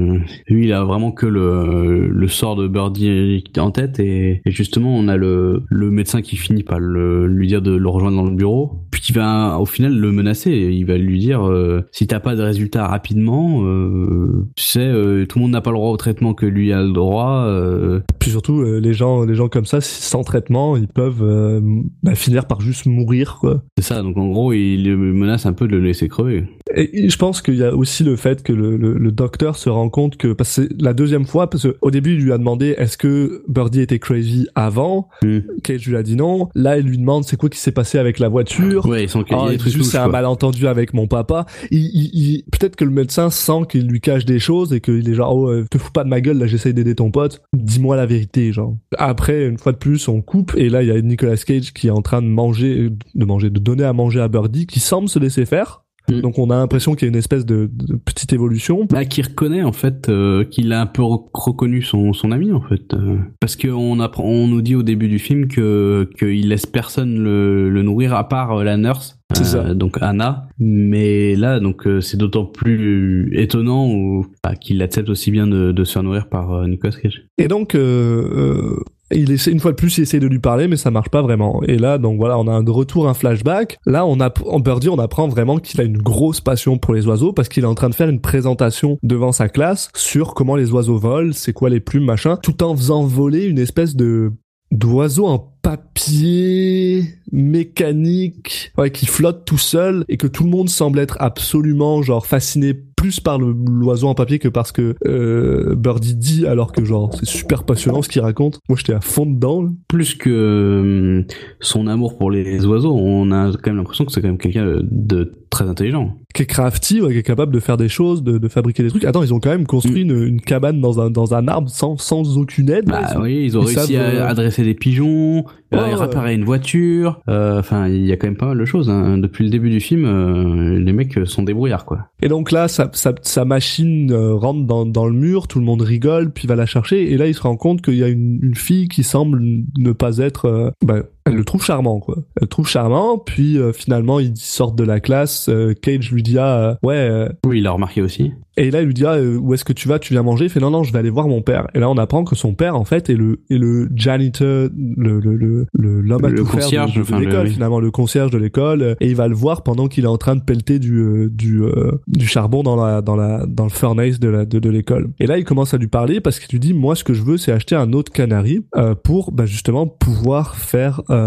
Lui il a vraiment que le le sort de Birdie en tête et, et justement on a le le médecin qui finit par le, lui dire de le rejoindre dans le bureau, puis qui va au final le menacer, il va lui dire euh, si t'as pas de résultat rapidement, euh, tu sais euh, tout le monde n'a pas le droit au traitement que lui a le droit. euh, puis surtout euh, les gens les gens comme ça sans traitement ils peuvent euh, bah, finir par juste mourir c'est ça, donc en gros il menace un peu de le laisser crever. Et je pense qu'il y a aussi le fait que le, le, le docteur se rend compte que parce que c'est la deuxième fois parce qu'au début il lui a demandé est-ce que Birdie était crazy avant? Hmm. Cage lui a dit non là il lui demande c'est quoi qui s'est passé avec la voiture? Ouais, ils sont qu'il y Ah, louches, c'est un malentendu avec mon papa. Il, il, il- peut-être que le médecin sent qu'il lui cache des choses et qu'il est genre oh euh, te fous pas de ma gueule là j'essaye d'aider ton pote. Dis-moi la vérité genre. Après une fois de plus on coupe et là il y a Nicolas Cage qui est en train de manger de manger de donner à manger à Birdie qui semble se laisser faire. Mm. Donc on a l'impression qu'il y a une espèce de, de petite évolution. Bah, qui reconnaît en fait euh, qu'il a un peu rec- reconnu son, son ami en fait euh, parce que on apprend on nous dit au début du film que qu'il laisse personne le, le nourrir à part euh, la nurse C'est ça. donc Anna mais là donc euh, c'est d'autant plus étonnant bah, qu'il accepte aussi bien de, de se faire nourrir par euh, Nicolas Cage Et donc, euh, euh, il essaie une fois de plus, il essaie de lui parler, mais ça marche pas vraiment. Et là, donc voilà, on a un retour, un flashback. Là, on a, en Birdie, on apprend vraiment qu'il a une grosse passion pour les oiseaux parce qu'il est en train de faire une présentation devant sa classe sur comment les oiseaux volent, c'est quoi les plumes, machin, tout en faisant voler une espèce de d'oiseau en papier mécanique ouais, qui flotte tout seul et que tout le monde semble être absolument genre fasciné plus par l'oiseau en papier que parce que euh, Birdie dit alors que genre c'est super passionnant ce qu'il raconte moi j'étais à fond dedans là. plus que euh, son amour pour les oiseaux on a quand même l'impression que c'est quand même quelqu'un de très intelligent qui est crafty ouais, qui est capable de faire des choses de, de fabriquer des trucs attends ils ont quand même construit une, une cabane dans un dans un arbre sans sans aucune aide Bah oui, ils ont ils réussi savent, euh, à adresser des pigeons, à réparer une voiture. euh, Enfin, il y a quand même pas mal de choses. Hein. Depuis le début du film, euh, les mecs sont débrouillards, quoi. Et donc là, sa, machine euh, rentre dans, le mur, tout le monde rigole, puis va la chercher, et là il se rend compte qu'il y a une, fille qui semble ne pas être... euh, bah, elle le trouve charmant, quoi. Elle le trouve charmant, puis euh, finalement ils sortent de la classe, euh, Cage lui dit ah, euh, ouais... euh, Oui, il l'a remarqué aussi. et là il lui dit ah, euh, où est-ce que tu vas, tu viens manger? Il fait non, non, je vais aller voir mon père. Et là on apprend que son père, en fait, est le, est le janitor, le, le, le, l'homme à Le tout faire de- concierge, de, de l'école, oui. finalement, le concierge de l'école, et il va le voir pendant qu'il est en train de pelleter du, du, du charbon dans la, dans la, dans le furnace de la, de, de l'école. Et là, il commence à lui parler parce qu'il lui dit, moi, ce que je veux, c'est acheter un autre canari, euh, pour, bah, justement, pouvoir faire, euh,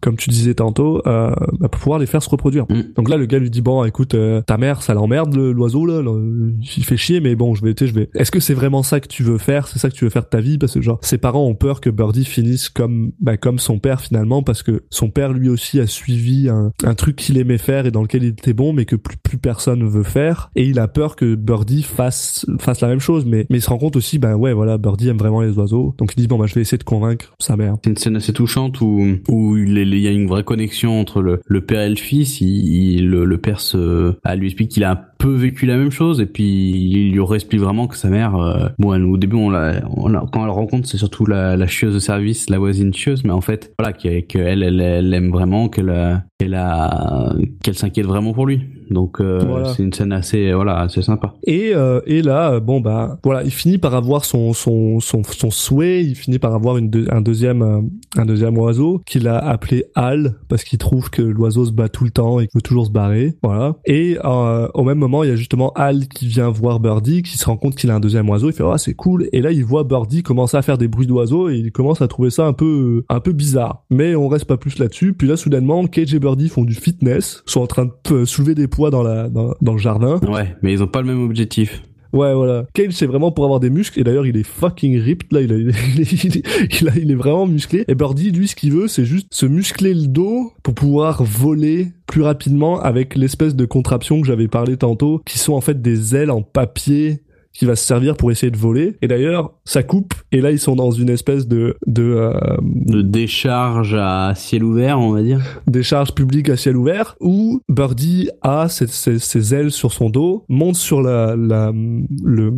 comme tu disais tantôt, euh, bah, pour pouvoir les faire se reproduire. Mm. Donc là, le gars lui dit, bon, écoute, euh, ta mère, ça l'emmerde, le- l'oiseau, là, il fait chier, mais bon, je vais, tu sais, je vais, est-ce que c'est vraiment ça que tu veux faire? C'est ça que tu veux faire de ta vie? Parce que, genre, ses parents ont peur que Birdie finisse comme, bah, comme son père, finalement, parce que son père, lui aussi, a suivi un, un truc qu'il aimait faire et dans lequel il était bon, mais que plus, plus personne veut faire. Et il a peur que Birdie fasse, fasse la même chose, mais, mais il se rend compte aussi, ben ouais, voilà, Birdie aime vraiment les oiseaux. Donc il dit, bon, bah, je vais essayer de convaincre sa mère. C'est une scène assez touchante où où il y a une vraie connexion entre le, père et le fils. Il, le père se, ah, lui explique qu'il a un peu vécu la même chose et puis il lui explique vraiment que sa mère, euh, bon, elle, au début on l'a, on l'a- quand elle rencontre, c'est surtout la, la chieuse de service, la voisine chieuse, mais en fait, voilà, qu'elle, qu'elle, elle, elle aime vraiment, qu'elle, a- qu'elle a, qu'elle s'inquiète vraiment pour lui. Donc euh, Voilà. c'est une scène assez, voilà, assez sympa. Et, euh, et là, euh, bon bah voilà, il finit par avoir son son son, son souhait, il finit par avoir une un deuxième euh, un deuxième oiseau qu'il a appelé Al parce qu'il trouve que l'oiseau se bat tout le temps et qu'il veut toujours se barrer, voilà. Et euh, au même moment, il y a justement Al qui vient voir Birdie, qui se rend compte qu'il a un deuxième oiseau, il fait ah c'est cool. Et là, il voit Birdie commencer à faire des bruits d'oiseaux et il commence à trouver ça un peu un peu bizarre. Mais on reste pas plus là-dessus. Puis là, soudainement, Cage et Birdie font du fitness, sont en train de euh, soulever des poids dans la dans le jardin. Ouais, mais ils ont pas le même objectif. Ouais, voilà. Cage, c'est vraiment pour avoir des muscles. Et d'ailleurs, il est fucking ripped. Là, il, est- il est vraiment musclé. Et Birdie, lui, ce qu'il veut, c'est juste se muscler le dos pour pouvoir voler plus rapidement avec l'espèce de contraption que j'avais parlé tantôt, qui sont en fait des ailes en papier qui va se servir pour essayer de voler. Et d'ailleurs, ça coupe. Et là, ils sont dans une espèce de, de, euh, De décharge à ciel ouvert, on va dire. décharge publique à ciel ouvert où Birdie a ses, ses- ses ailes sur son dos, monte sur la, la le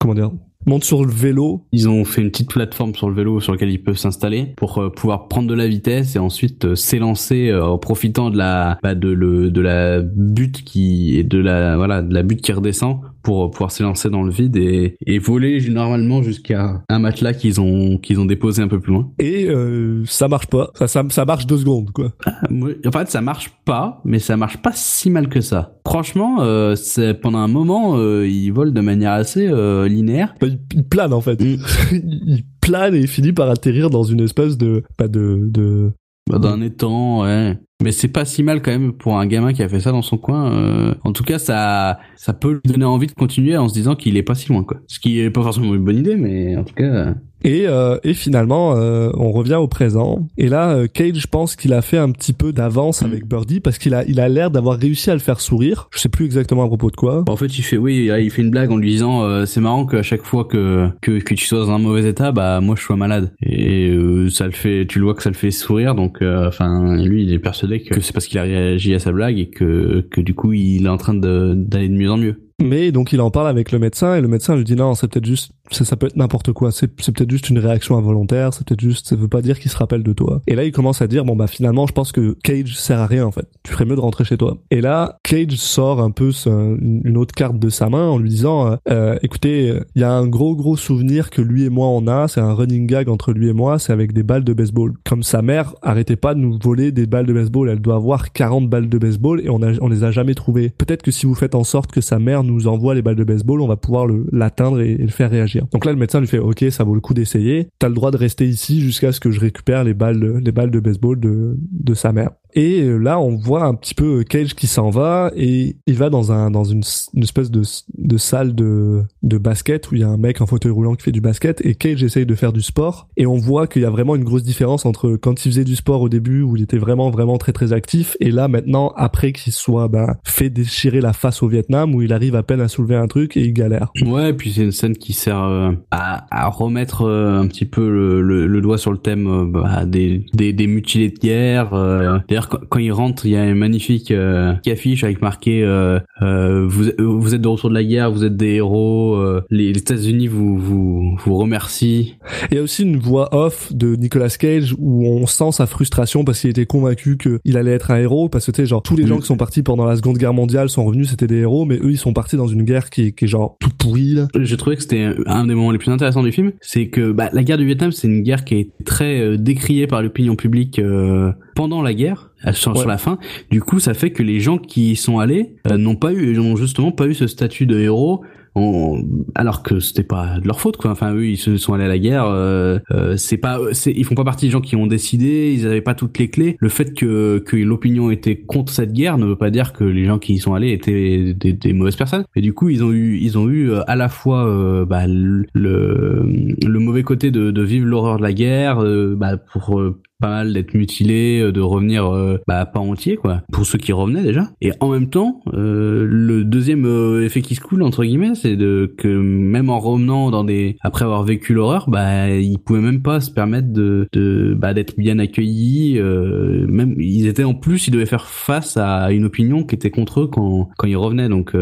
comment dire, monte sur le vélo. Ils ont fait une petite plateforme sur le vélo sur lequel ils peuvent s'installer pour euh, pouvoir prendre de la vitesse et ensuite euh, s'élancer euh, en profitant de la bah, de le de la butte qui et de la voilà de la butte qui redescend pour euh, pouvoir s'élancer dans le vide et, et voler normalement jusqu'à un matelas qu'ils ont qu'ils ont déposé un peu plus loin. Et euh, ça marche pas. Ça, ça, ça marche deux secondes, quoi. Moi, En fait, ça marche pas, mais ça marche pas si mal que ça. Franchement, euh, c'est pendant un moment, euh, ils volent de manière assez euh, linéaire. Bah, il, il plane en fait. Mm. il plane et finit par atterrir dans une espèce de pas de de Bah, d'un étang, ouais. Mais c'est pas si mal quand même pour un gamin qui a fait ça dans son coin. euh. En tout cas, ça, ça peut lui donner envie de continuer en se disant qu'il est pas si loin, quoi. Ce qui est pas forcément une bonne idée, mais en tout cas. Et, euh, et finalement, euh, on revient au présent. Et là, euh, Cage, je pense qu'il a fait un petit peu d'avance Mm. avec Birdie parce qu'il a, il a l'air d'avoir réussi à le faire sourire. Je sais plus exactement à propos de quoi. En fait, il fait, oui, il fait une blague en lui disant, euh, c'est marrant qu'à chaque fois que, que que tu sois dans un mauvais état, bah moi je sois malade. Et euh, ça le fait, tu le vois que ça le fait sourire. Donc, euh, enfin, lui, il est persuadé que c'est parce qu'il a réagi à sa blague et que que du coup, il est en train de d'aller de mieux en mieux. Mais donc il en parle avec le médecin et le médecin lui dit non, c'est peut-être juste, ça, peut être n'importe quoi. C'est, peut-être juste une réaction involontaire. C'est peut-être juste, ça veut pas dire qu'il se rappelle de toi. Et là il commence à dire bon bah finalement je pense que Cage sert à rien en fait. Tu ferais mieux de rentrer chez toi. Et là Cage sort un peu une autre carte de sa main en lui disant euh, euh, écoutez, il y a un gros gros souvenir que lui et moi on a. C'est un running gag entre lui et moi. C'est avec des balles de baseball. Comme sa mère arrêtait pas de nous voler des balles de baseball. Elle doit avoir 40 balles de baseball et on a, on les a jamais trouvées. Peut-être que si vous faites en sorte que sa mère nous envoie les balles de baseball, on va pouvoir l'atteindre et, le faire réagir. Donc là, le médecin lui fait, ok, ça vaut le coup d'essayer. T'as le droit de rester ici jusqu'à ce que je récupère les balles, les balles de baseball de, de sa mère. Et euh, là, on voit un petit peu Cage qui s'en va et il va dans un dans une, une espèce de, de salle de, de basket où il y a un mec en fauteuil roulant qui fait du basket et Cage essaye de faire du sport et on voit qu'il y a vraiment une grosse différence entre quand il faisait du sport au début où il était vraiment vraiment très très actif et là maintenant après qu'il soit ben, fait déchirer la face au Vietnam où il arrive à peine à soulever un truc et il galère. Ouais, puis c'est une scène qui sert euh, à, à remettre euh, un petit peu le, le, le doigt sur le thème euh, bah, des, des, des mutilés de guerre. euh. D'ailleurs, quand, il rentre, il y a une magnifique euh, affiche avec marqué euh, euh, vous, vous êtes de retour de la guerre, vous êtes des héros, euh, les, les États-Unis vous, vous, vous remercient. Il y a aussi une voix off de Nicolas Cage où on sent sa frustration parce qu'il était convaincu qu'il allait être un héros parce que tu sais genre tous les gens Mm. qui sont partis pendant la Seconde Guerre mondiale sont revenus c'était des héros mais eux ils sont partis dans une guerre qui, est- qui est genre toute pourrie. J'ai trouvé que c'était un des moments les plus intéressants du film, c'est que bah, la guerre du Vietnam, c'est une guerre qui est très euh, décriée par l'opinion publique euh, pendant la guerre, euh, sur, la fin. Du coup, ça fait que les gens qui y sont allés euh, n'ont pas eu, n'ont justement pas eu ce statut de héros. en- alors que c'était pas de leur faute quoi enfin eux ils se sont allés à la guerre euh, euh, c'est pas c'est ils font pas partie des gens qui ont décidé ils avaient pas toutes les clés le fait que que l'opinion était contre cette guerre ne veut pas dire que les gens qui y sont allés étaient des, des mauvaises personnes et du coup ils ont eu ils ont eu euh, à la fois euh, bah, le le le mauvais côté de, de vivre l'horreur de la guerre euh, bah, pour euh, pas mal d'être mutilé, euh, de revenir euh, bah, pas entier quoi, pour ceux qui revenaient déjà. Et en même temps, euh, le deuxième euh, effet qui se coule entre guillemets, c'est de que même en revenant dans des après avoir vécu l'horreur, bah ils pouvaient même pas se permettre de, de bah, d'être bien accueillis. euh, même ils étaient en plus, ils devaient faire face à une opinion qui était contre eux quand quand ils revenaient. Donc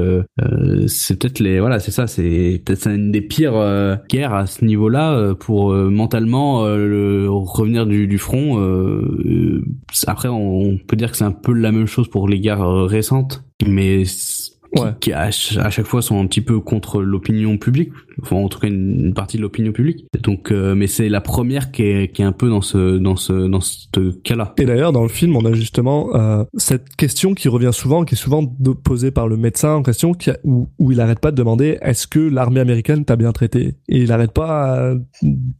c'est peut-être les voilà, c'est ça, c'est peut-être une des pires guerres à ce niveau-là pour mentalement le, revenir du, du front. Euh, euh, après, on, peut dire que c'est un peu la même chose pour les guerres euh, récentes, mais qui, à, à chaque fois sont un petit peu contre l'opinion publique, enfin en tout cas une, une partie de l'opinion publique. Donc, euh, mais c'est la première qui est, qui est un peu dans ce dans ce dans ce cas-là. Et d'ailleurs, dans le film, on a justement euh, cette question qui revient souvent, qui est souvent posée par le médecin en question, qui a- où, où il arrête pas de demander est-ce que l'armée américaine t'a bien traité? Et il arrête pas à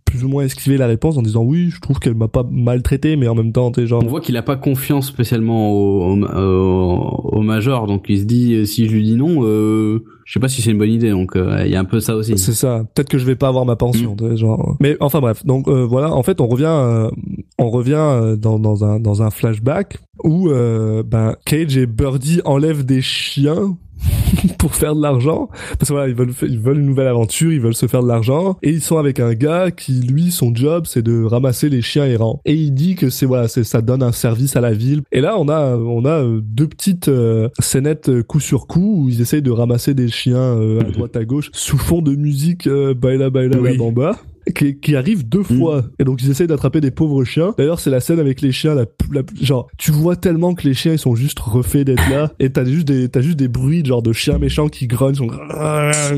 plus ou moins esquiver la réponse en disant oui, je trouve qu'elle m'a pas maltraité, mais en même temps, t'es genre On voit qu'il a pas confiance spécialement au, au, au- au major, donc il se dit euh, si je lui dis non, euh, je sais pas si c'est une bonne idée. Donc euh, il y a un peu ça aussi. C'est ça. Peut-être que je vais pas avoir ma pension. sais, Genre. Mais enfin bref. Donc euh, voilà. En fait, on revient, euh, on revient euh, dans, dans un dans un flashback où euh, ben Cage et Birdie enlèvent des chiens pour faire de l'argent. Parce que voilà ils veulent ils veulent une nouvelle aventure ils veulent se faire de l'argent. Et ils sont avec un gars qui lui son job c'est de ramasser les chiens errants. Et il dit que c'est voilà c'est ça donne un service à la ville. Et là on a on a euh, deux petites euh, scénettes euh, coup sur coup où ils essayent de ramasser des chiens euh, à droite à gauche sous fond de musique euh, baila baila Oui. la bamba qui, qui arrive deux fois. Et donc ils essayent d'attraper des pauvres chiens. D'ailleurs c'est la scène avec les chiens la, la- genre tu vois tellement que les chiens ils sont juste refaits d'être là. Et t'as juste des t'as juste des bruits genre de chiens méchants qui grognent sont...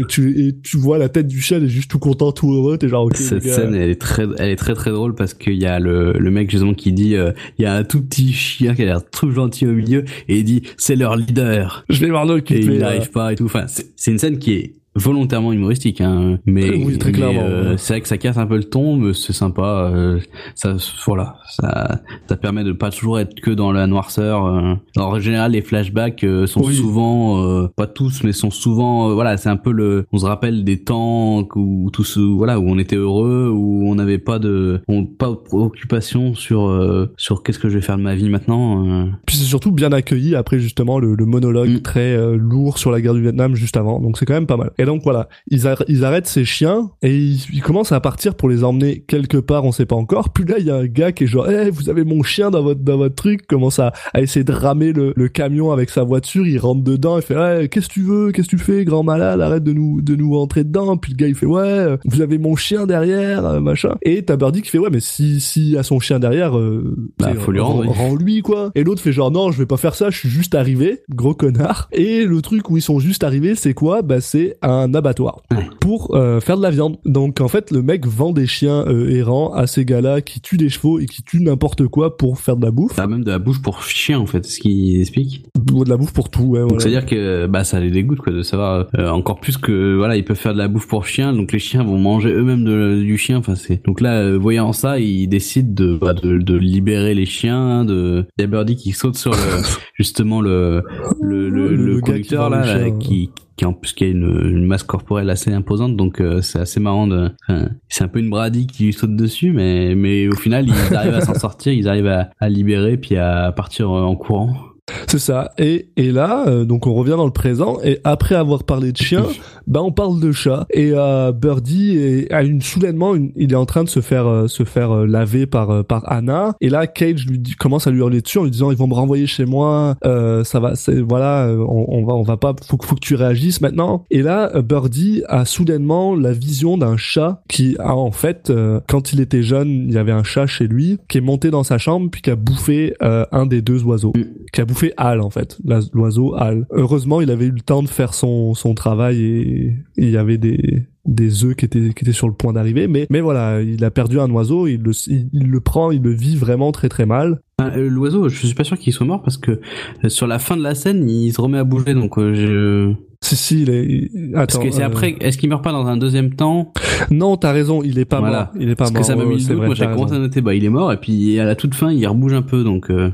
tu, et tu vois la tête du chien elle est juste tout content tout heureux t'es genre ok Cette gars. scène, elle est très, elle est très très drôle parce qu'il y a le, le mec justement qui dit, euh, il y a un tout petit chien qui a l'air tout gentil au milieu et il dit c'est leur leader. Je vais voir le et il euh, n'arrive pas et tout. Enfin, c'est une scène qui est volontairement humoristique, hein, mais, Oui, très mais, clairement, euh, c'est vrai que ça casse un peu le ton, mais c'est sympa. euh, ça, voilà, ça, ça permet de pas toujours être que dans la noirceur. euh. En général, les flashbacks euh, sont Oui. souvent, euh, pas tous, mais sont souvent, euh, voilà, c'est un peu le, on se rappelle des temps où tout ce, voilà, où on était heureux, où on n'avait pas de, on, pas de préoccupation sur, euh, sur qu'est-ce que je vais faire de ma vie maintenant. euh. Puis c'est surtout bien accueilli après justement le, le monologue Mm. très euh, lourd sur la guerre du Vietnam juste avant. Donc c'est quand même pas mal. Et donc voilà, ils, ils arrêtent ces chiens et ils, ils commencent à partir pour les emmener quelque part, on sait pas encore. Puis là il y a un gars qui est genre, Eh, vous avez mon chien dans votre dans votre truc, commence à, à essayer de ramer le, le camion avec sa voiture. Il rentre dedans, il fait, Eh, qu'est-ce que tu veux, qu'est-ce que tu fais, grand malade, arrête de nous de nous rentrer dedans. Puis le gars il fait, ouais, euh, vous avez mon chien derrière, euh, machin. Et t'as Birdie qui fait, ouais, mais si si à son chien derrière, euh, Bah, faut lui rendre, rends-lui quoi. Et l'autre fait genre non, je vais pas faire ça, je suis juste arrivé, gros connard. Et le truc où ils sont juste arrivés, c'est quoi? Bah c'est un abattoir Ouais. pour euh, faire de la viande. Donc en fait, le mec vend des chiens euh, errants à ces gars-là qui tuent des chevaux et qui tuent n'importe quoi pour faire de la bouffe. Ça a même de la bouche pour chien en fait, ce qu'il explique. De la bouffe pour tout, ouais. Donc voilà. c'est à dire que bah ça les dégoûte quoi de savoir euh, encore plus que voilà ils peuvent faire de la bouffe pour chien donc les chiens vont manger eux-mêmes de- du chien enfin c'est donc là voyant ça ils décident de, bah, de de libérer les chiens de il y a Birdie qui saute sur le justement le le le, Le- le qui conducteur là, chiens. qui qui en plus qui a une, une masse corporelle assez imposante. Donc euh, c'est assez marrant de enfin, c'est un peu une bradie qui lui saute dessus mais mais au final ils arrivent à s'en sortir ils arrivent à, à libérer puis à partir en courant C'est ça. Et, et là, euh, donc on revient dans le présent, et après avoir parlé de chien, bah on parle de chat. Et euh, Birdie est, a une soudainement, une- il est en train de se faire euh, se faire euh, laver par euh, par Anna. Et là, Cage lui dit, commence à lui hurler dessus en lui disant ils vont me renvoyer chez moi, euh, ça va, c'est voilà, on, on va on va pas, faut, que- faut que tu réagisses maintenant. Et là, euh, Birdie a soudainement la vision d'un chat qui a en fait, euh, quand il était jeune, il y avait un chat chez lui qui est monté dans sa chambre puis qui a bouffé euh, un des deux oiseaux qui a bouffé Al en fait, l'oiseau Al. Heureusement, il avait eu le temps de faire son son travail et et il y avait des des œufs qui étaient qui étaient sur le point d'arriver mais mais voilà il a perdu un oiseau il le il, il le prend il le vit vraiment très très mal Ah, euh, L'oiseau, je suis pas sûr qu'il soit mort parce que euh, sur la fin de la scène, il se remet à bouger. Donc, euh, je... si si il est il- parce attends que c'est euh, après, est-ce qu'il meurt pas dans un deuxième temps? Non t'as raison il est pas Voilà. mort il est pas Parce mort que ça m'a mis le doute. Moi, j'ai commencé à noter, bah, il est mort. Et puis à la toute fin, il rebouge un peu. Donc, euh,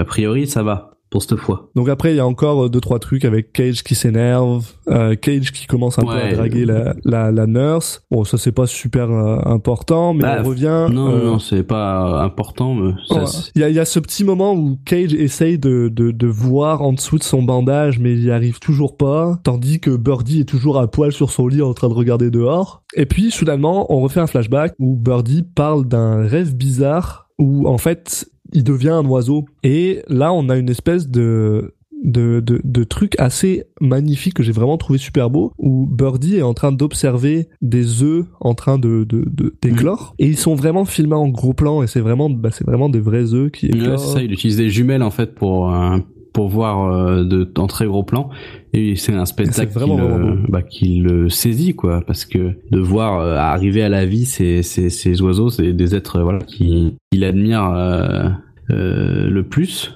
a priori, ça va. Pour cette fois. Donc après, il y a encore euh, deux trois trucs avec Cage qui s'énerve, euh, Cage qui commence un peu à draguer la, la, la nurse. Bon, ça c'est pas super euh, important, mais Bah, on revient. Non, euh, non, c'est pas important, mais ça, Ouais. c'est- Il y a, il y a ce petit moment où Cage essaye de, de, de voir en dessous de son bandage, mais il y arrive toujours pas, tandis que Birdie est toujours à poil sur son lit en train de regarder dehors. Et puis, soudainement, on refait un flashback où Birdie parle d'un rêve bizarre où, en fait, il devient un oiseau. Et là, on a une espèce de de, de, de truc assez magnifique que j'ai vraiment trouvé super beau où Birdie est en train d'observer des œufs en train de de de- d'éclore. Et ils sont vraiment filmés en gros plan et c'est vraiment bah, c'est vraiment des vrais œufs qui éclorent. ça, il utilise des jumelles en fait pour euh, pour voir euh, de en très gros plan et c'est un spectacle qui, le, bah, qui le saisit quoi. Parce que de voir euh, arriver à la vie ces ces, ces oiseaux c'est des êtres voilà qui euh, euh, le plus.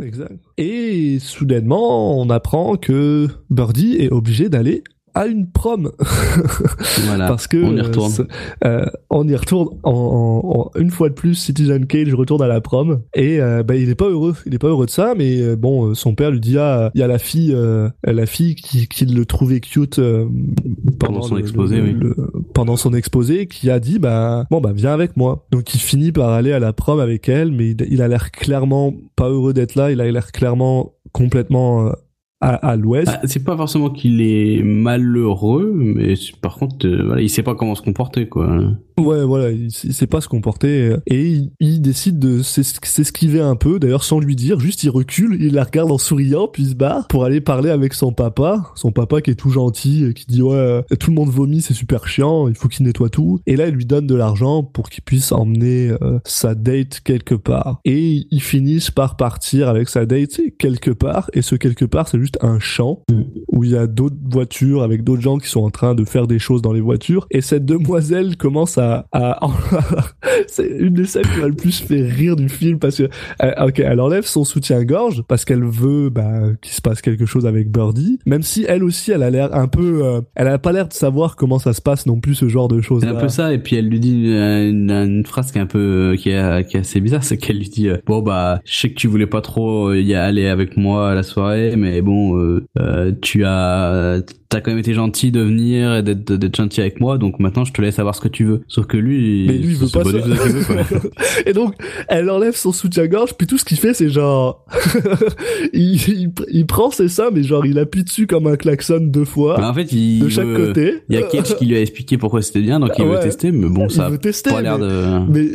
Exact. Et soudainement on apprend que Birdie est obligé d'aller à une prom. Voilà. Parce que on y euh, retourne ce- euh, on y retourne en, en- en- une fois de plus Citizen Cage retourne à la prom. Et euh, bah, il est pas heureux. Il est pas heureux de ça mais euh, bon euh, son père lui dit ah il y a la fille euh, la fille qui, qui le trouvait cute euh, Pendant son le- exposé, le- oui. le- pendant son exposé qui a dit bah bon bah viens avec moi. Donc il finit par aller à la prom avec elle mais il, il a l'air clairement pas heureux d'être là. Il a l'air clairement complètement euh, à, à l'ouest Ah, c'est pas forcément qu'il est malheureux mais par contre euh, voilà il sait pas comment se comporter quoi Ouais, voilà, il, sait pas se comporter euh, et il, il décide de s'es- s'esquiver un peu, d'ailleurs sans lui dire, juste il recule, il la regarde en souriant, puis il se barre pour aller parler avec son papa, son papa qui est tout gentil, euh, qui dit ouais, euh, tout le monde vomit, c'est super chiant, il faut qu'il nettoie tout. Et là, il lui donne de l'argent pour qu'il puisse emmener euh, sa date quelque part. Et ils finissent par partir avec sa date quelque part, et ce quelque part, c'est juste un champ où il y a d'autres voitures avec d'autres gens qui sont en train de faire des choses dans les voitures. Et cette demoiselle commence à, c'est une des scènes qui m'a le plus fait rire du film parce que euh, ok elle enlève son soutien-gorge parce qu'elle veut bah, qu'il se passe quelque chose avec Birdie même si elle aussi elle a l'air un peu euh, elle a pas l'air de savoir comment ça se passe non plus ce genre de choses C'est un peu ça, et puis elle lui dit une, phrase qui est un peu qui est, qui est assez bizarre, c'est qu'elle lui dit euh, bon bah je sais que tu voulais pas trop euh, y aller avec moi à la soirée, mais bon euh, euh, tu as t'as quand même été gentil de venir et d'être d'être gentil avec moi, donc maintenant je te laisse savoir ce que tu veux. Sauf que lui, mais lui il veut pas ça veut, et donc elle enlève son soutien-gorge puis tout ce qu'il fait c'est genre il, il, il prend ses seins mais genre il appuie dessus comme un klaxon deux fois Mais en fait, il de chaque veut- côté Il y a Cage qui lui a expliqué pourquoi c'était bien, donc il veut Ouais. tester, mais bon, il ça a veut tester pas l'air de. mais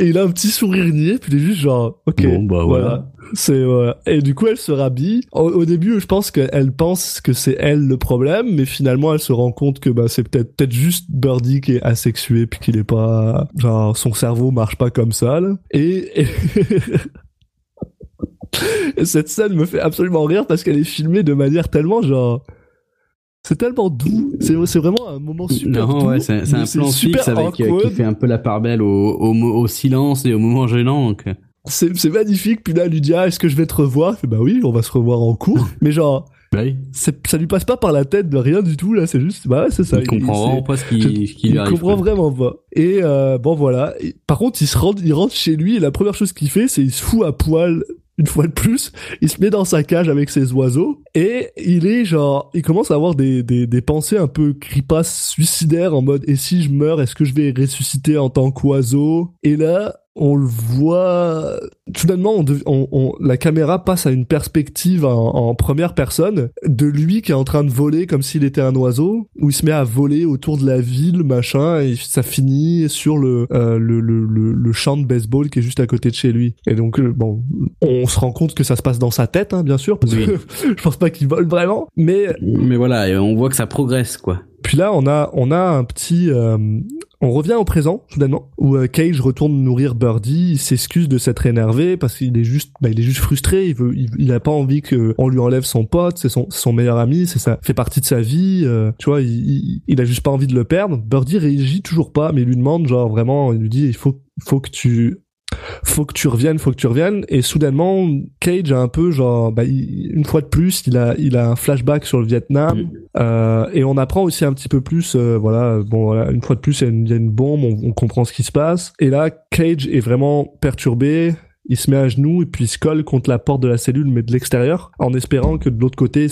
et il a un petit sourire niais puis il est juste genre ok Bon, bah, voilà. c'est voilà. et du coup elle se rhabille au, au début je pense qu'elle pense que c'est elle le problème mais finalement elle se rend compte que bah c'est peut-être peut-être juste Birdie qui est asexué puis qu'il est pas genre son cerveau marche pas comme ça là. et, et... et cette scène me fait absolument rire parce qu'elle est filmée de manière tellement genre c'est tellement doux c'est vraiment un moment super non, doux ouais, c'est un plan fixe avec euh, qui fait un peu la part belle au, au, mo- au silence et au moment gênant. Donc, euh, c'est magnifique puis là elle lui dit ah est-ce que je vais te revoir? Il bah oui on va se revoir en cours mais genre bah oui. ça lui passe pas par la tête de rien du tout là c'est juste bah ouais c'est ça il comprend vraiment pas ce qui, je- ce qui il lui arrive. comprend quoi. vraiment pas et euh, bon voilà Et par contre il se rend il rentre chez lui et la première chose qu'il fait c'est il se fout à poil une fois de plus, il se met dans sa cage avec ses oiseaux et il est genre, il commence à avoir des, des, des pensées un peu cripasses suicidaires en mode et si je meurs, est-ce que je vais ressusciter en tant qu'oiseau? Et là, on le voit soudainement on, on- on- la caméra passe à une perspective en, en première personne de lui qui est en train de voler comme s'il était un oiseau où il se met à voler autour de la ville machin et ça finit sur le euh, le, le, le, le champ de baseball qui est juste à côté de chez lui et donc euh, bon on se rend compte que ça se passe dans sa tête hein, bien sûr parce Oui. que je pense pas qu'il vole vraiment mais Mais voilà, on voit que ça progresse, quoi. Puis là, on a, on a un petit, euh, on revient au présent soudainement où euh, Cage retourne nourrir Birdie, il s'excuse de s'être énervé parce qu'il est juste, bah, il est juste frustré, il veut, il, a pas envie que on lui enlève son pote, c'est son, son meilleur ami, c'est ça, fait partie de sa vie, euh, tu vois, il, il, il a juste pas envie de le perdre. Birdie réagit toujours pas, mais il lui demande genre vraiment, il lui dit, il faut, faut que tu faut que tu reviennes, faut que tu reviennes. Et soudainement, Cage a un peu genre, bah, il- une fois de plus, il a, il a un flashback sur le Vietnam. Euh, et on apprend aussi un petit peu plus, euh, voilà, bon, voilà, une fois de plus, il y a une, il y a une bombe, on, on comprend ce qui se passe. Et là, Cage est vraiment perturbé. il se met à genoux et puis il se colle contre la porte de la cellule mais de l'extérieur en espérant que de l'autre côté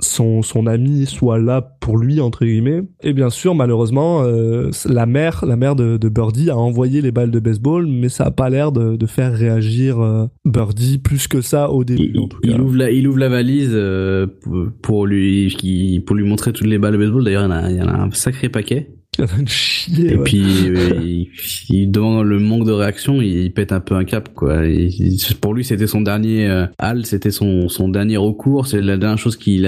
son son ami soit là pour lui entre guillemets. Et bien sûr malheureusement euh, la mère la mère de, de, Birdie a envoyé les balles de baseball mais ça a pas l'air de, de, faire réagir euh, Birdie plus que ça au début il, il ouvre la il ouvre la valise euh, pour lui pour lui montrer toutes les balles de baseball. D'ailleurs il en il y en a un sacré paquet Chier, et ouais. puis il, il, devant le manque de réaction, il, pète un peu un cap quoi. Il, pour lui, c'était son dernier euh, hal, c'était son son dernier recours, c'est la dernière chose qu'il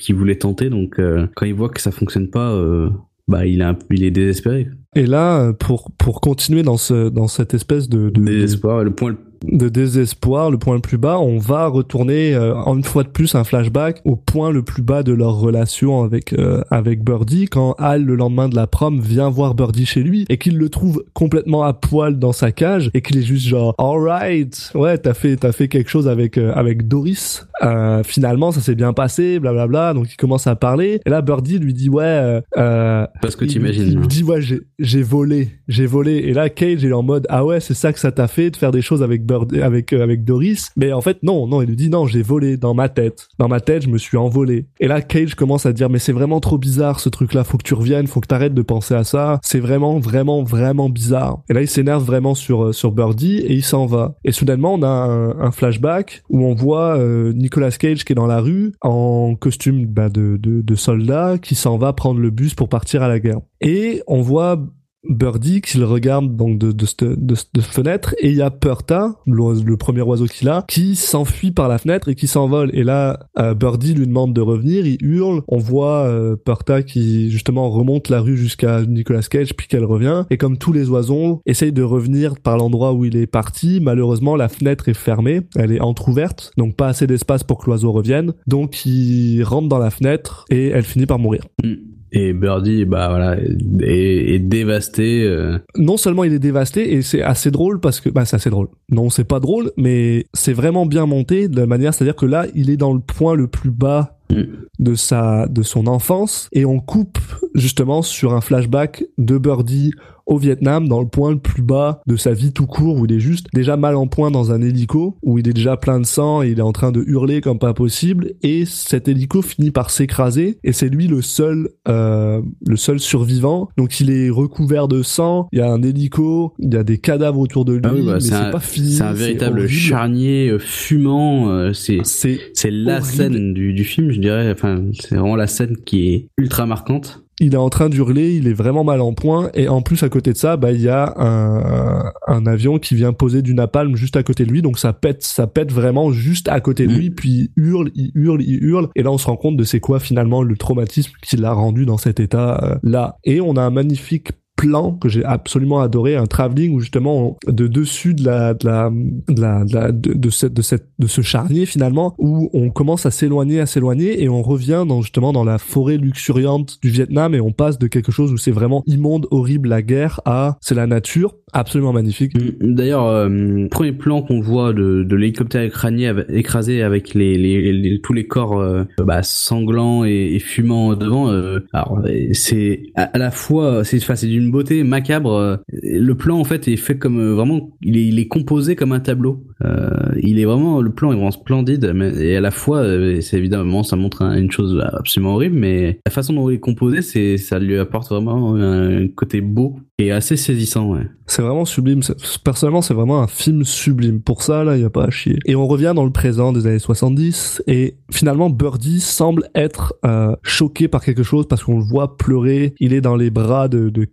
qu'il voulait tenter. Donc euh, quand il voit que ça fonctionne pas, euh, bah il a il est désespéré. Et là, pour pour continuer dans ce dans cette espèce de, de désespoir, le point de désespoir, le point le plus bas, on va retourner euh, une fois de plus un flashback au point le plus bas de leur relation avec euh, avec Birdie quand Al le lendemain de la prom vient voir Birdie chez lui et qu'il le trouve complètement à poil dans sa cage et qu'il est juste genre alright ouais t'as fait t'as fait quelque chose avec euh, avec Doris euh, finalement ça s'est bien passé blablabla bla, bla, donc il commence à parler et là Birdie lui dit ouais euh, parce que t'imagines il lui dit ouais j'ai j'ai volé j'ai volé. Et là Cage est en mode ah ouais c'est ça que ça t'a fait de faire des choses avec avec euh, avec Doris. Mais en fait non non il lui dit non j'ai volé dans ma tête. Dans ma tête je me suis envolé. Et là Cage commence à dire mais c'est vraiment trop bizarre ce truc là faut que tu reviennes faut que t'arrêtes de penser à ça. C'est vraiment vraiment vraiment bizarre. Et là il s'énerve vraiment sur sur Birdie et il s'en va. Et soudainement on a un, flashback où on voit euh, Nicolas Cage qui est dans la rue en costume bah, de, de soldat qui s'en va prendre le bus pour partir à la guerre. Et on voit Birdie qu'il regarde donc de, de, de, de, de fenêtre et il y a Perta, le, premier oiseau qu'il a, qui s'enfuit par la fenêtre et qui s'envole. Et là, euh, Birdie lui demande de revenir, il hurle. On voit euh, qui justement remonte la rue jusqu'à Nicolas Cage puis qu'elle revient. Et comme tous les oiseaux, essaye de revenir par l'endroit où il est parti. Malheureusement, la fenêtre est fermée, elle est entrouverte, donc pas assez d'espace pour que l'oiseau revienne. Donc il rentre dans la fenêtre et elle finit par mourir. Mm. Et Birdie, bah voilà, est, est dévasté. Euh... Non seulement il est dévasté, et c'est assez drôle parce que, bah c'est assez drôle. Non, c'est pas drôle, mais c'est vraiment bien monté de la manière, c'est-à-dire que là, il est dans le point le plus bas de sa de son enfance et on coupe justement sur un flashback de Birdie au Vietnam dans le point le plus bas de sa vie tout court où il est juste déjà mal en point dans un hélico où il est déjà plein de sang et il est en train de hurler comme pas possible et cet hélico finit par s'écraser et c'est lui le seul euh, le seul survivant. Donc il est recouvert de sang il y a un hélico il y a des cadavres autour de lui ah oui, bah, mais c'est pas fini c'est un véritable charnier fumant euh, c'est c'est c'est la horrible. scène du, du film je dirais. Enfin c'est vraiment la scène qui est ultra marquante il est en train d'hurler, il est vraiment mal en point, et en plus à côté de ça, bah il y a un, un avion qui vient poser du napalm juste à côté de lui, donc ça pète, ça pète vraiment juste à côté de lui, mmh. puis il hurle, il hurle, il hurle, et là on se rend compte de c'est quoi finalement le traumatisme qui l'a rendu dans cet état euh, là. Et on a un magnifique plan que j'ai absolument adoré, un travelling où justement de dessus de la de la de la de, la, de, de cette de cette de ce charnier finalement où on commence à s'éloigner à s'éloigner et on revient dans justement dans la forêt luxuriante du Vietnam et on passe de quelque chose où c'est vraiment immonde, horrible la guerre à c'est la nature, absolument magnifique. D'ailleurs, euh, premier plan qu'on voit de, de l'hélicoptère écrasé, avec les, les, les, tous les corps euh, bah, sanglants et, et, fumants devant. Euh, alors c'est à, à, la fois c'est enfin, c'est d'une beauté macabre. euh, Le plan en fait est fait comme euh, vraiment il est, composé comme un tableau. Euh, il est vraiment le plan est vraiment splendide et à la fois c'est évidemment ça montre un, une chose absolument horrible mais la façon dont il est composé c'est ça lui apporte vraiment un, côté beau et assez saisissant ouais. C'est vraiment sublime. Personnellement, c'est vraiment un film sublime. Pour ça, là, il y a pas à chier. Et on revient dans le présent des années 70 et finalement, Birdie semble être choqué par quelque chose parce qu'on le voit pleurer. Il est dans les bras de, de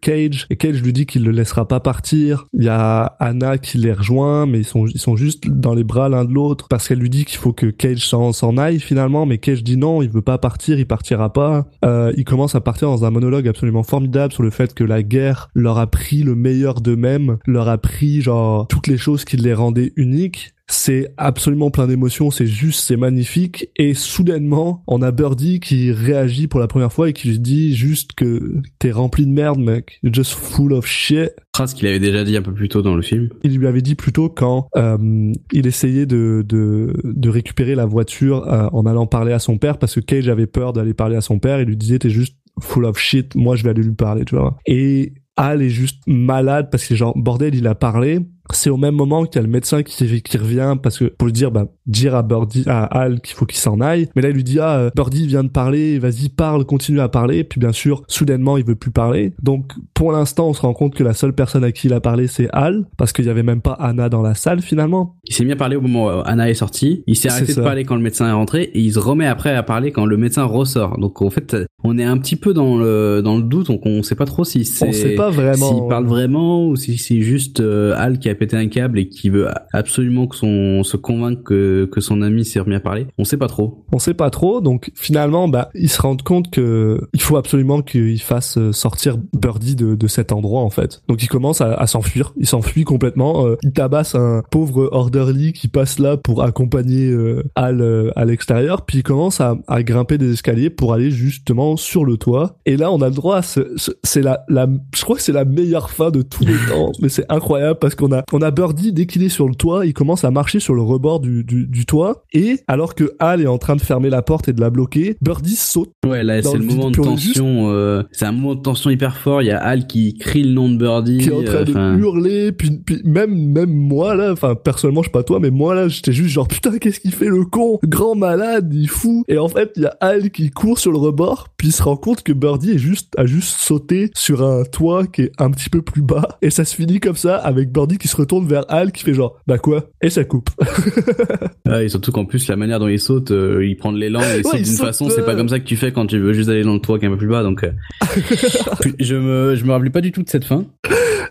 Et Cage lui dit qu'il le laissera pas partir. Il y a Anna qui les rejoint, mais ils sont juste dans les bras l'un de l'autre parce qu'elle lui dit qu'il faut que Cage s'en aille finalement, mais Cage dit non, il veut pas partir, il partira pas. Euh, il commence à partir dans un monologue absolument formidable sur le fait que la guerre leur a pris le meilleur d'eux-mêmes leur a pris genre toutes les choses qui les rendaient uniques c'est absolument plein d'émotions, c'est juste, c'est magnifique. Et soudainement, on a Birdie qui réagit pour la première fois et qui lui dit juste que t'es rempli de merde, mec. You're just full of shit. Phrase qu'il avait déjà dit un peu plus tôt dans le film. Il lui avait dit plutôt quand euh, il essayait de, de, de récupérer la voiture euh, en allant parler à son père parce que Cage avait peur d'aller parler à son père. Il lui disait t'es juste full of shit, moi je vais aller lui parler, tu vois. Et Al est juste malade parce que genre bordel il a parlé c'est au même moment qu'il y a le médecin qui, qui revient parce que pour lui dire bah dire à Birdie à Al qu'il faut qu'il s'en aille. Mais là il lui dit ah Birdie vient de parler vas-y parle continue à parler. Puis bien sûr soudainement il veut plus parler. Donc pour l'instant on se rend compte que la seule personne à qui il a parlé c'est Al parce qu'il y avait même pas Anna dans la salle finalement. Il s'est mis à parler au moment où Anna est sortie. Il s'est arrêté de parler quand le médecin est rentré et il se remet après à parler quand le médecin ressort. Donc en fait on est un petit peu dans le dans le doute. Donc on sait pas trop si c'est on sait pas vraiment. s'il parle vraiment ou si c'est juste euh, Al qui a pété un câble et qui veut absolument que son se convaincre que, que son ami s'est remis à parler. On sait pas trop. On sait pas trop, donc finalement, bah, ils se rendent compte que il faut absolument qu'il fasse euh, sortir Birdie de, de cet endroit en fait. Donc il commence à, à s'enfuir. Il s'enfuit complètement. Euh, il tabasse un pauvre orderly qui passe là pour accompagner euh, Al euh, à l'extérieur, puis il commence à, à grimper des escaliers pour aller justement sur le toit. Et là, on a le droit à ce, c'est la, la, je crois que c'est la meilleure fin de tous les temps, mais c'est incroyable parce qu'on a, on a Birdie dès qu'il est sur le toit, il commence à marcher sur le rebord du, du, du toit et alors que Hal est en train de fermer la porte et de la bloquer, Birdie saute. Ouais, là c'est le, moment de tension. Euh, c'est un moment de tension hyper fort. Il y a Hal qui crie le nom de Birdie, qui est en train de hurler. Puis, puis même même moi là, enfin personnellement je sais pas toi, mais moi là j'étais juste genre putain qu'est-ce qu'il fait le con, grand malade, il fou. Et en fait il y a Hal qui court sur le rebord, puis il se rend compte que Birdie est juste a juste sauté sur un toit qui est un petit peu plus bas et ça se finit comme ça avec Birdie qui se retourne vers Hal qui fait genre bah quoi? Et ça coupe. ouais, et surtout qu'en plus la manière dont il saute, euh, il prend de l'élan et il saute d'une façon, c'est pas comme ça que tu fais quand tu veux juste aller dans le toit qui est un peu plus bas. Donc euh, je me je me rappelais pas du tout de cette fin.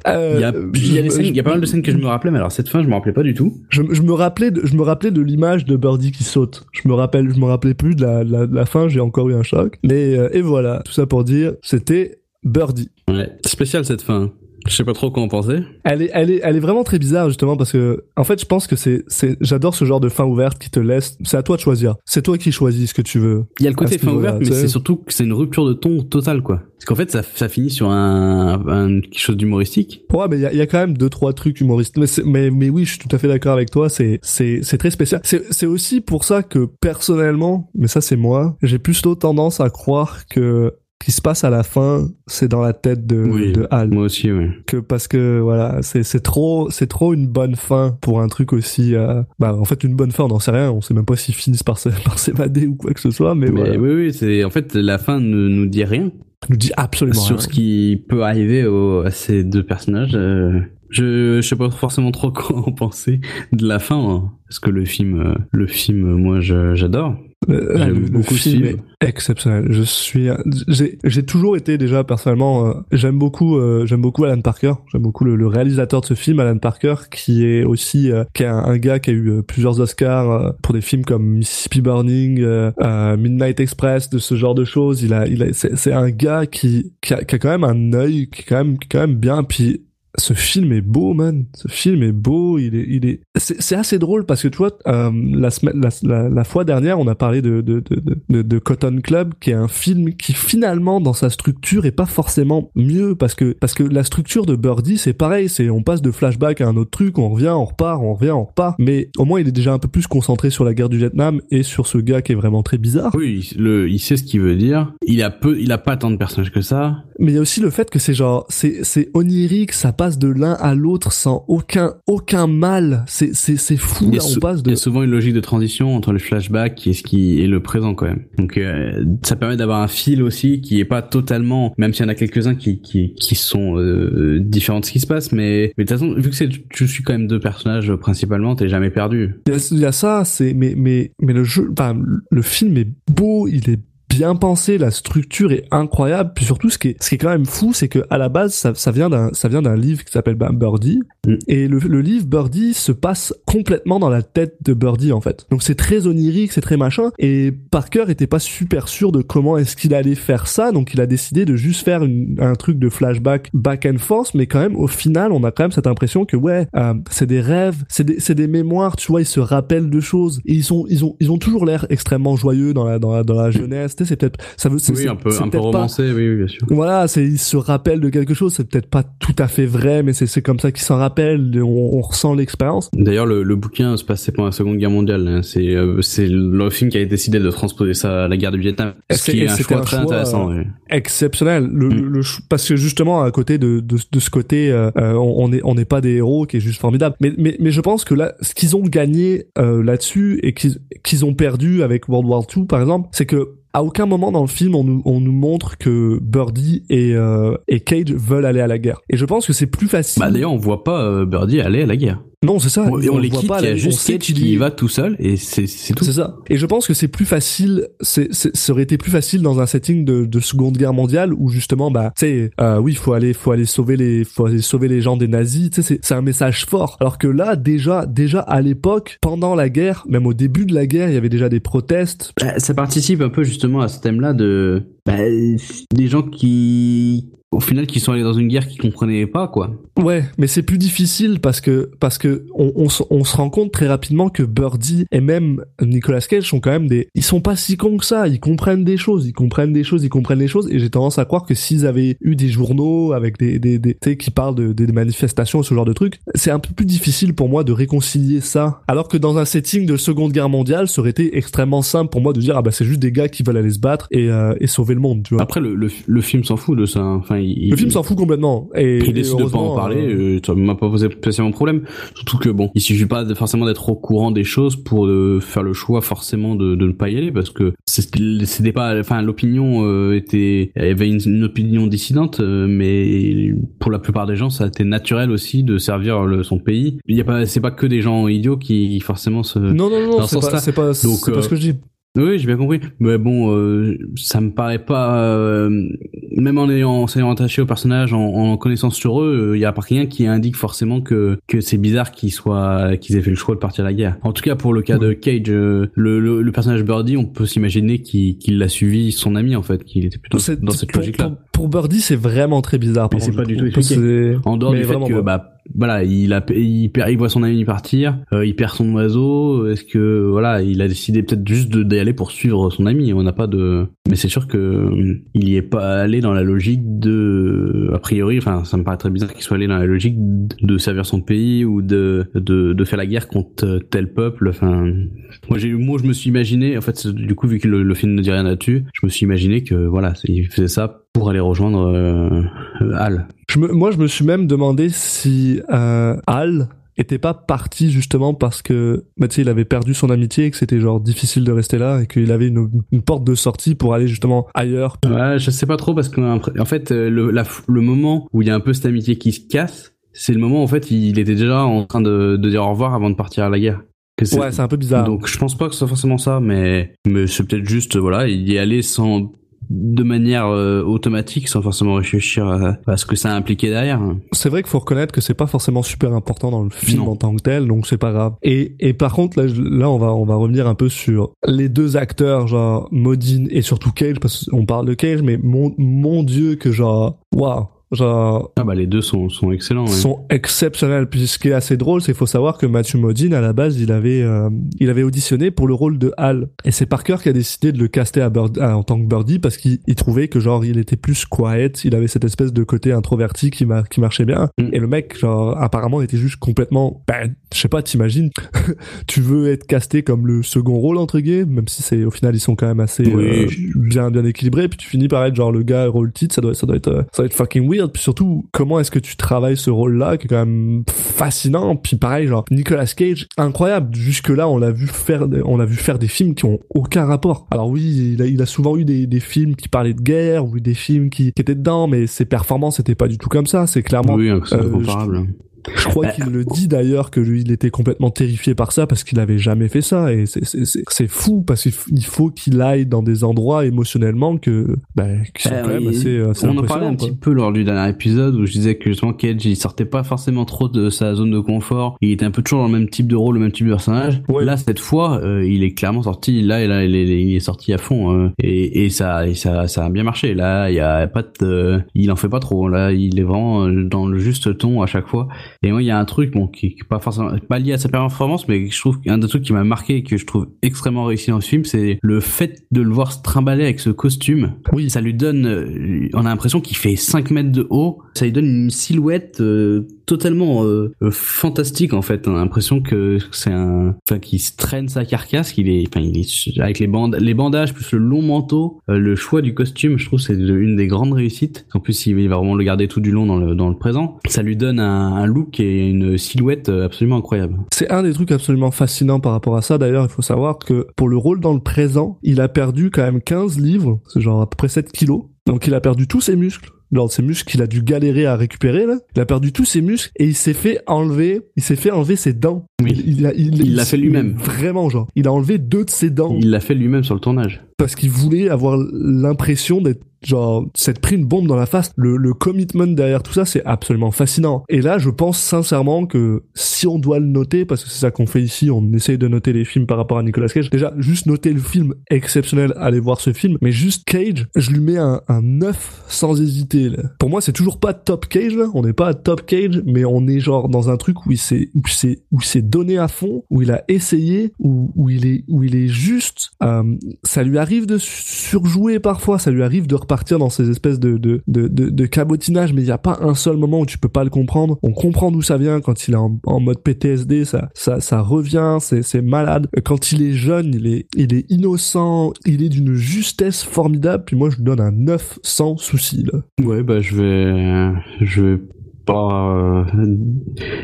Euh, il y a, il y a, des scènes, il y a pas mal de scènes que je me rappelais, mais alors cette fin, je me rappelais pas du tout. Je, je me rappelais, de, je me rappelais de l'image de Birdie qui saute. Je me rappelle, je me rappelais plus de la, la, la fin. J'ai encore eu un choc. Mais et voilà, tout ça pour dire, c'était Birdie. Ouais, spécial cette fin. Je sais pas trop quoi en penser. Elle est, elle est, elle est vraiment très bizarre justement parce que, en fait, je pense que c'est, c'est, j'adore ce genre de fin ouverte qui te laisse. C'est à toi de choisir. C'est toi qui choisis ce que tu veux. Il y a le côté fin ouverte, mais c'est surtout que c'est une rupture de ton totale quoi. Parce qu'en fait, ça, ça finit sur un, un quelque chose d'humoristique. Ouais, mais il y a, y a, quand même deux trois trucs humoristes. Mais, mais, mais oui, je suis tout à fait d'accord avec toi. C'est, c'est, c'est très spécial. C'est, c'est aussi pour ça que personnellement, mais ça c'est moi, j'ai plutôt tendance à croire que qui se passe à la fin, c'est dans la tête de, oui, de Hal. Moi aussi, oui. Que parce que voilà, c'est c'est trop c'est trop une bonne fin pour un truc aussi. Euh, bah en fait une bonne fin, on n'en sait rien. On sait même pas s'ils finissent par par s'évader ou quoi que ce soit. Mais, mais voilà. oui, oui, c'est en fait la fin ne nous dit rien. Nous dit absolument sur rien. ce qui peut arriver au, à ces deux personnages. Euh, je, je sais pas forcément trop quoi en penser de la fin, hein, parce que le film, euh, le film, moi, j'adore. Euh, beaucoup film exceptionnel. Je suis, j'ai, j'ai toujours été déjà personnellement, euh, j'aime beaucoup, euh, j'aime beaucoup Alan Parker. J'aime beaucoup le, le réalisateur de ce film, Alan Parker, qui est aussi, euh, qui est un, un gars qui a eu euh, plusieurs Oscars euh, pour des films comme Mississippi Burning, euh, euh, Midnight Express, de ce genre de choses. Il a, il a, c'est, c'est un gars qui, qui a, qui a quand même un œil qui est quand même, qui est quand même bien. Puis ce film est beau, man. Ce film est beau. Il est, il est. C'est, assez drôle parce que tu vois, euh, la semaine, la, la, la fois dernière, on a parlé de de, de de de Cotton Club, qui est un film qui finalement dans sa structure est pas forcément mieux parce que parce que la structure de Birdie c'est pareil, c'est on passe de flashback à un autre truc, on revient, on repart, on revient, on repart. Mais au moins il est déjà un peu plus concentré sur la guerre du Vietnam et sur ce gars qui est vraiment très bizarre. Oui, le, il sait ce qu'il veut dire. Il a peu, il a pas tant de personnages que ça. Mais il y a aussi le fait que c'est genre c'est c'est onirique, ça passe de l'un à l'autre sans aucun aucun mal. C'est c'est c'est fou Il y, là, on passe il y a souvent une logique de transition entre le flashback et ce qui est le présent quand même. Donc euh, ça permet d'avoir un fil aussi qui est pas totalement, même s'il y en a quelques-uns qui qui qui sont euh, différents de ce qui se passe, mais mais de toute façon vu que c'est tu suis quand même deux personnages euh, principalement, t'es jamais perdu. Il y a, il y a ça, c'est mais mais mais le jeu, enfin le film est beau, il est bien pensé, la structure est incroyable. Puis surtout, ce qui est ce qui est quand même fou, c'est que à la base, ça, ça vient d'un ça vient d'un livre qui s'appelle bah, Birdie, Mm. et le, le livre Birdie se passe complètement dans la tête de Birdie en fait. Donc c'est très onirique, c'est très machin. Et Parker était pas super sûr de comment est-ce qu'il allait faire ça, donc il a décidé de juste faire une- un truc de flashback back and forth, mais quand même au final, on a quand même cette impression que ouais, euh, c'est des rêves, c'est des c'est des mémoires, tu vois, ils se rappellent de choses et ils sont ils ont ils ont toujours l'air extrêmement joyeux dans la dans la dans la jeunesse. C'est peut-être ça veut Oui, un peu, un peu pas- romancé, oui, oui, bien sûr. voilà, c'est il se rappelle de quelque chose, c'est peut-être pas tout à fait vrai, mais c'est c'est comme ça qu'il s'en rappelle, on, on ressent l'expérience. D'ailleurs, le, le bouquin se passait pendant la Seconde Guerre mondiale. hein. C'est euh, c'est le film qui a décidé de transposer ça à la guerre du Vietnam. Ce C'est- qui est un c'était choix un très choix, intéressant. euh, exceptionnel le, Mm. le- parce que justement à côté de, de, de ce côté euh, euh, on on est on n'est pas des héros qui est juste formidable mais mais mais je pense que là ce qu'ils ont gagné euh, là-dessus et qu'ils qu'ils ont perdu avec World War II par exemple c'est que à aucun moment dans le film on nous on nous montre que Birdie et euh, et Cage veulent aller à la guerre et je pense que c'est plus facile Bah d'ailleurs, on voit pas euh, Birdie aller à la guerre. Non c'est ça On, on le les voit quitte, pas, il y a on juste qui y va tout seul et c'est tout. C'est ça. Et je pense que c'est plus facile, c'est, c'est, ça aurait été plus facile dans un setting de, de Seconde Guerre mondiale où justement, bah, tu sais, euh, oui, faut aller, faut aller sauver les, faut aller sauver les gens des nazis. Tu sais, c'est, c'est un message fort. Alors que là, déjà, déjà à l'époque, pendant la guerre, même au début de la guerre, il y avait déjà des protestes. Bah, ça participe un peu justement à ce thème-là de bah, des gens qui au final qui sont allés dans une guerre qu'ils comprenaient pas quoi. Ouais, mais c'est plus difficile parce que parce que on, on, se- on se rend compte très rapidement que Birdie et même Nicolas Cage sont quand même des ils sont pas si cons que ça, ils comprennent des choses, ils comprennent des choses, ils comprennent des choses et j'ai tendance à croire que s'ils avaient eu des journaux avec des des, des tu sais qui parlent de des manifestations ce genre de trucs, c'est un peu plus difficile pour moi de réconcilier ça alors que dans un setting de Seconde Guerre mondiale, ça aurait été extrêmement simple pour moi de dire ah bah c'est juste des gars qui veulent aller se battre et euh, et sauver le monde, tu vois. Après le, le, le film s'en fout de ça. hein. Enfin, il, le film s'en fout complètement et il décide de pas en parler, euh, euh, ça m'a pas posé spécialement problème. Surtout que bon, il suffit pas de, forcément d'être au courant des choses pour euh, faire le choix forcément de, de ne pas y aller parce que c'était pas, enfin l'opinion euh, était, il y avait une, une opinion dissidente, euh, mais pour la plupart des gens, ça a été naturel aussi de servir le, son pays. Il y a pas, c'est pas que des gens idiots qui forcément se. Non, non, non, c'est ce pas, pas, pas euh, ce que je dis. Oui, j'ai bien compris. Mais bon, euh, ça me paraît pas, euh, même en ayant, en s'ayant attaché au personnage, en, en connaissance sur eux, il y a pas rien qui indique forcément que que c'est bizarre qu'ils soient, qu'ils aient fait le choix de partir à la guerre. En tout cas, pour le cas de Cage, euh, le, le, le personnage Birdie, on peut s'imaginer qu'il qu'il l'a suivi son ami en fait, qu'il était plutôt dans cette logique-là. Pour, Birdie, c'est vraiment très bizarre. Mais c'est pas du tout expliqué. C'est- En dehors mais du fait vraiment que bah voilà, il a il, perd, il voit son ami partir, euh, il perd son oiseau. Est-ce que voilà, il a décidé peut-être juste de- d'y aller pour suivre son ami. On n'a pas de, mais c'est sûr que il y est pas allé dans la logique de, a priori, enfin ça me paraît très bizarre qu'il soit allé dans la logique de servir son pays ou de de, de faire la guerre contre tel peuple. Enfin, moi j'ai moi je me suis imaginé, en fait du coup vu que le, le film ne dit rien là-dessus, je me suis imaginé que voilà, il faisait ça pour aller rejoindre euh, Hal. Je me, moi, je me suis même demandé si euh, Hal était pas parti justement parce que bah, il avait perdu son amitié et que c'était genre difficile de rester là et qu'il avait une, une porte de sortie pour aller justement ailleurs Ouais, je sais pas trop parce que en fait euh, le, la, le moment où il y a un peu cette amitié qui se casse, c'est le moment où en fait il était déjà en train de, de dire au revoir avant de partir à la guerre. Ouais c'est un peu bizarre Donc je pense pas que ce soit forcément ça, mais mais c'est peut-être juste voilà, il y est allé sans de manière euh, automatique sans forcément réfléchir à, à ce que ça impliquait derrière. c'est vrai qu'il faut reconnaître que c'est pas forcément super important dans le film Non. en tant que tel donc c'est pas grave et et par contre là là on va on va revenir un peu sur les deux acteurs genre Modine et surtout Cage parce qu'on parle de Cage mais mon mon dieu que genre waouh genre Ah bah les deux sont sont excellents. ouais. sont exceptionnels. Puis ce qui est assez drôle, c'est qu'il faut savoir que Matthew Modine, à la base, il avait, euh, il avait auditionné pour le rôle de Hal. Et c'est Parker qui a décidé de le caster à Bird- à- en tant que Birdie parce qu'il il trouvait que genre il était plus quiet, il avait cette espèce de côté introverti qui, mar- qui marchait bien. Mm. Et le mec, genre, apparemment, était juste complètement, ben, je sais pas, t'imagines, tu veux être casté comme le second rôle entre guillemets, même si c'est au final ils sont quand même assez Oui. euh, bien bien équilibrés. Puis tu finis par être genre le gars rôle titre, ça doit ça doit être euh, ça doit être fucking weird. Puis surtout, comment est-ce que tu travailles ce rôle-là qui est quand même fascinant. Puis pareil, genre Nicolas Cage, incroyable. Jusque là, on l'a vu faire, des- on l'a vu faire des films qui ont aucun rapport. Alors oui, il a, il a souvent eu des, des films qui parlaient de guerre ou des films qui, qui étaient dedans, mais ses performances étaient pas du tout comme ça. C'est clairement Oui, hein, c'est euh, comparable. je crois Bah, qu'il le dit d'ailleurs que lui, il était complètement terrifié par ça parce qu'il avait jamais fait ça et c'est c'est c'est c'est fou parce qu'il faut qu'il aille dans des endroits émotionnellement que ben qui sont Euh, quand même assez, assez on en parlait un quoi. petit peu lors du dernier épisode où je disais que justement Cage il sortait pas forcément trop de sa zone de confort. Il était un peu toujours dans le même type de rôle, le même type de personnage. Ouais. Là cette fois, euh, il est clairement sorti. Là, et là, il est, il est sorti à fond euh, et, et ça, et ça, ça a bien marché. Là, il y a pas de, il en fait pas trop. Là, il est vraiment euh, dans le juste ton à chaque fois. Et moi, il y a un truc, bon, qui, qui est pas forcément pas lié à sa performance, mais je trouve un des trucs qui m'a marqué et que je trouve extrêmement réussi dans ce film, c'est le fait de le voir se trimballer avec ce costume. Oui. Ça lui donne, euh, on a l'impression qu'il fait 5 mètres de haut. Ça lui donne une silhouette euh, totalement euh, euh, fantastique en fait. On a l'impression que c'est un, enfin, qu'il se traîne sa carcasse, qu'il est, enfin, il est avec les bandes, les bandages plus le long manteau, euh, le choix du costume, je trouve c'est une des grandes réussites. En plus, il va vraiment le garder tout du long dans le dans le présent. Ça lui donne un, un look et une silhouette euh, absolument incroyable. C'est un des trucs absolument fascinants par rapport à ça. D'ailleurs, il faut savoir que pour le rôle dans le présent, il a perdu quand même 15 livres, c'est genre à peu près 7 kilos. Donc il a perdu tous ses muscles. Genre ses muscles qu'il a dû galérer à récupérer là. Il a perdu tous ses muscles et il s'est fait enlever, il s'est fait enlever ses dents. Oui. Il, il a- il- Il l'a fait lui-même. Vraiment genre. Il a enlevé deux de ses dents Il l'a fait lui-même sur le tournage. Parce qu'il voulait avoir l'impression d'être genre s'être pris une bombe dans la face. Le, le commitment derrière tout ça, c'est absolument fascinant. Et là, je pense sincèrement que si on doit le noter, parce que c'est ça qu'on fait ici, on essaye de noter les films par rapport à Nicolas Cage. Déjà, juste noter le film exceptionnel, allez voir ce film. Mais juste Cage, je lui mets un, un 9 sans hésiter. Pour moi, c'est toujours pas top Cage. Là. On n'est pas top Cage, mais on est genre dans un truc où il s'est où c'est où s'est donné à fond, où il a essayé, où, où il est où il est juste. euh, ça lui arrive de surjouer parfois, ça lui arrive de repartir dans ces espèces de de de, cabotinage, mais il y a pas un seul moment où tu peux pas le comprendre. On comprend d'où ça vient quand il est en, en mode PTSD, ça ça ça revient, c'est c'est malade. Quand il est jeune, il est il est innocent, il est d'une justesse formidable. Puis moi, je lui donne un 9 sans souci là. Ouais, bah je vais, je vais pas euh,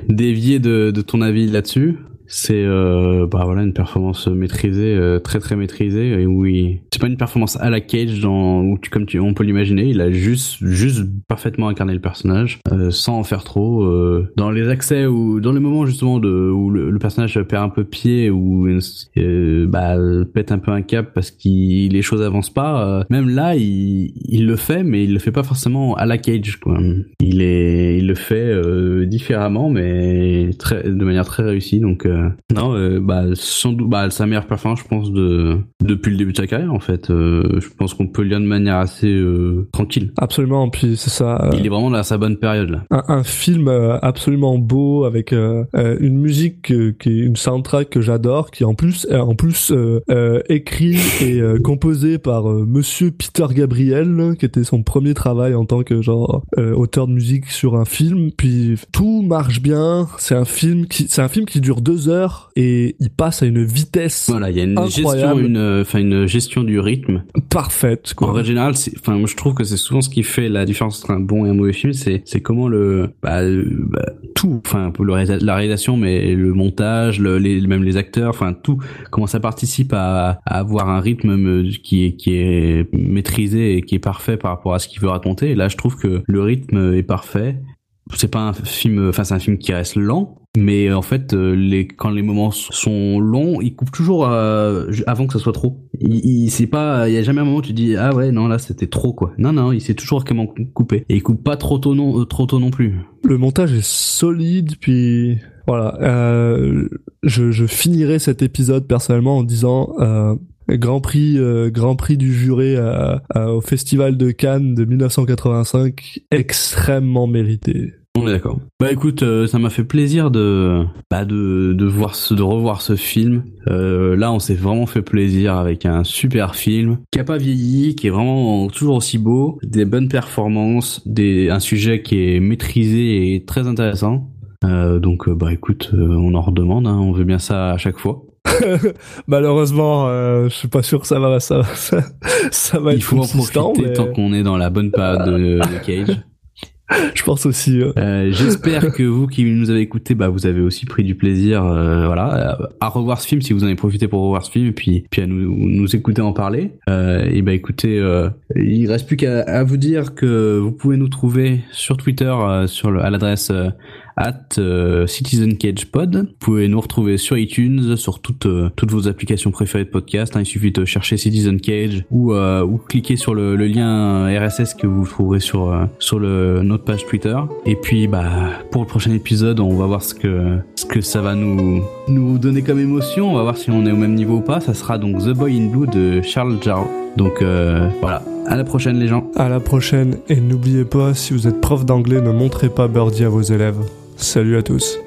dévier de, de ton avis là-dessus. C'est euh, bah voilà une performance maîtrisée, euh, très très maîtrisée. Et oui, c'est pas une performance à la Cage dans où tu comme tu on peut l'imaginer. Il a juste juste parfaitement incarné le personnage euh, sans en faire trop. euh, dans les accès ou dans les moments justement de où le, le personnage perd un peu pied ou euh, bah pète un peu un cap parce qu'il les choses avancent pas. euh, même là, il, il le fait, mais il le fait pas forcément à la Cage. Quoi. Il est, il le fait différemment, mais très, de manière très réussie. Donc euh, non, euh, bah sans doute, bah sa meilleure performance, je pense de depuis le début de sa carrière en fait. Euh, je pense qu'on peut le dire de manière assez tranquille. Absolument. Puis c'est ça. Il est vraiment dans sa bonne période là. un, un film absolument beau avec une musique qui est une soundtrack que j'adore qui en plus est en plus écrit et composé par monsieur Peter Gabriel qui était son premier travail en tant que genre auteur de musique sur un film puis tout marche bien c'est un film qui c'est un film qui dure deux heures et il passe à une vitesse Voilà, il y a une gestion, une, enfin une gestion du rythme. parfaite En règle générale, enfin, moi, je trouve que c'est souvent ce qui fait la différence entre un bon et un mauvais film, c'est, c'est comment le, bah, bah, tout, enfin, la réalisation, mais le montage, le, les, même les acteurs, enfin, tout, comment ça participe à, à avoir un rythme qui est, qui est maîtrisé et qui est parfait par rapport à ce qu'il veut raconter. Et là, je trouve que le rythme est parfait. C'est pas un film, enfin, c'est un film qui reste lent, mais euh, en fait, euh, les, quand les moments sont longs, il coupe toujours euh, avant que ça soit trop. Il, il c'est pas, il y a jamais un moment où tu dis ah ouais non là c'était trop quoi. Non non, il sait toujours comment cou- couper et il coupe pas trop tôt non, euh, trop tôt non plus. le montage est solide puis voilà euh, je, je finirai cet épisode personnellement en disant euh, Grand Prix euh, Grand Prix du juré euh, euh, au Festival de Cannes de 1985 extrêmement mérité On est d'accord. Bah écoute, euh, ça m'a fait plaisir de, bah de, de voir ce, de revoir ce film. Euh, là, on s'est vraiment fait plaisir avec un super film qui a pas vieilli, qui est vraiment toujours aussi beau, des bonnes performances, des, un sujet qui est maîtrisé et très intéressant. Euh, donc bah écoute, euh, on en redemande, hein, on veut bien ça à chaque fois. malheureusement euh, je suis pas sûr que ça va ça ça, ça va Il être faut en profiter mais tant qu'on est dans la bonne période de, de Cage. je pense aussi euh, Euh, J'espère que vous qui nous avez écouté, bah vous avez aussi pris du plaisir, euh, voilà, à revoir ce film si vous en avez profité pour revoir ce film et puis puis à nous nous écouter en parler. Euh, et bah écoutez, euh, il reste plus qu'à vous dire que vous pouvez nous trouver sur Twitter euh, sur le, à l'adresse at euh, Citizen Cage Pod. Vous pouvez nous retrouver sur iTunes, sur toutes euh, toutes vos applications préférées de podcast. hein. il suffit de chercher Citizen Cage ou euh, ou cliquer sur le, le lien RSS que vous trouverez sur euh, sur le notre page Twitter. Et puis bah pour le prochain épisode, on va voir ce que ce que ça va nous nous donner comme émotion. On va voir si on est au même niveau ou pas. Ça sera donc The Boy in Blue de Charles Jarreau. Donc euh, voilà. À la prochaine les gens. à la prochaine et n'oubliez pas si vous êtes prof d'anglais ne montrez pas Birdie à vos élèves Salut à tous.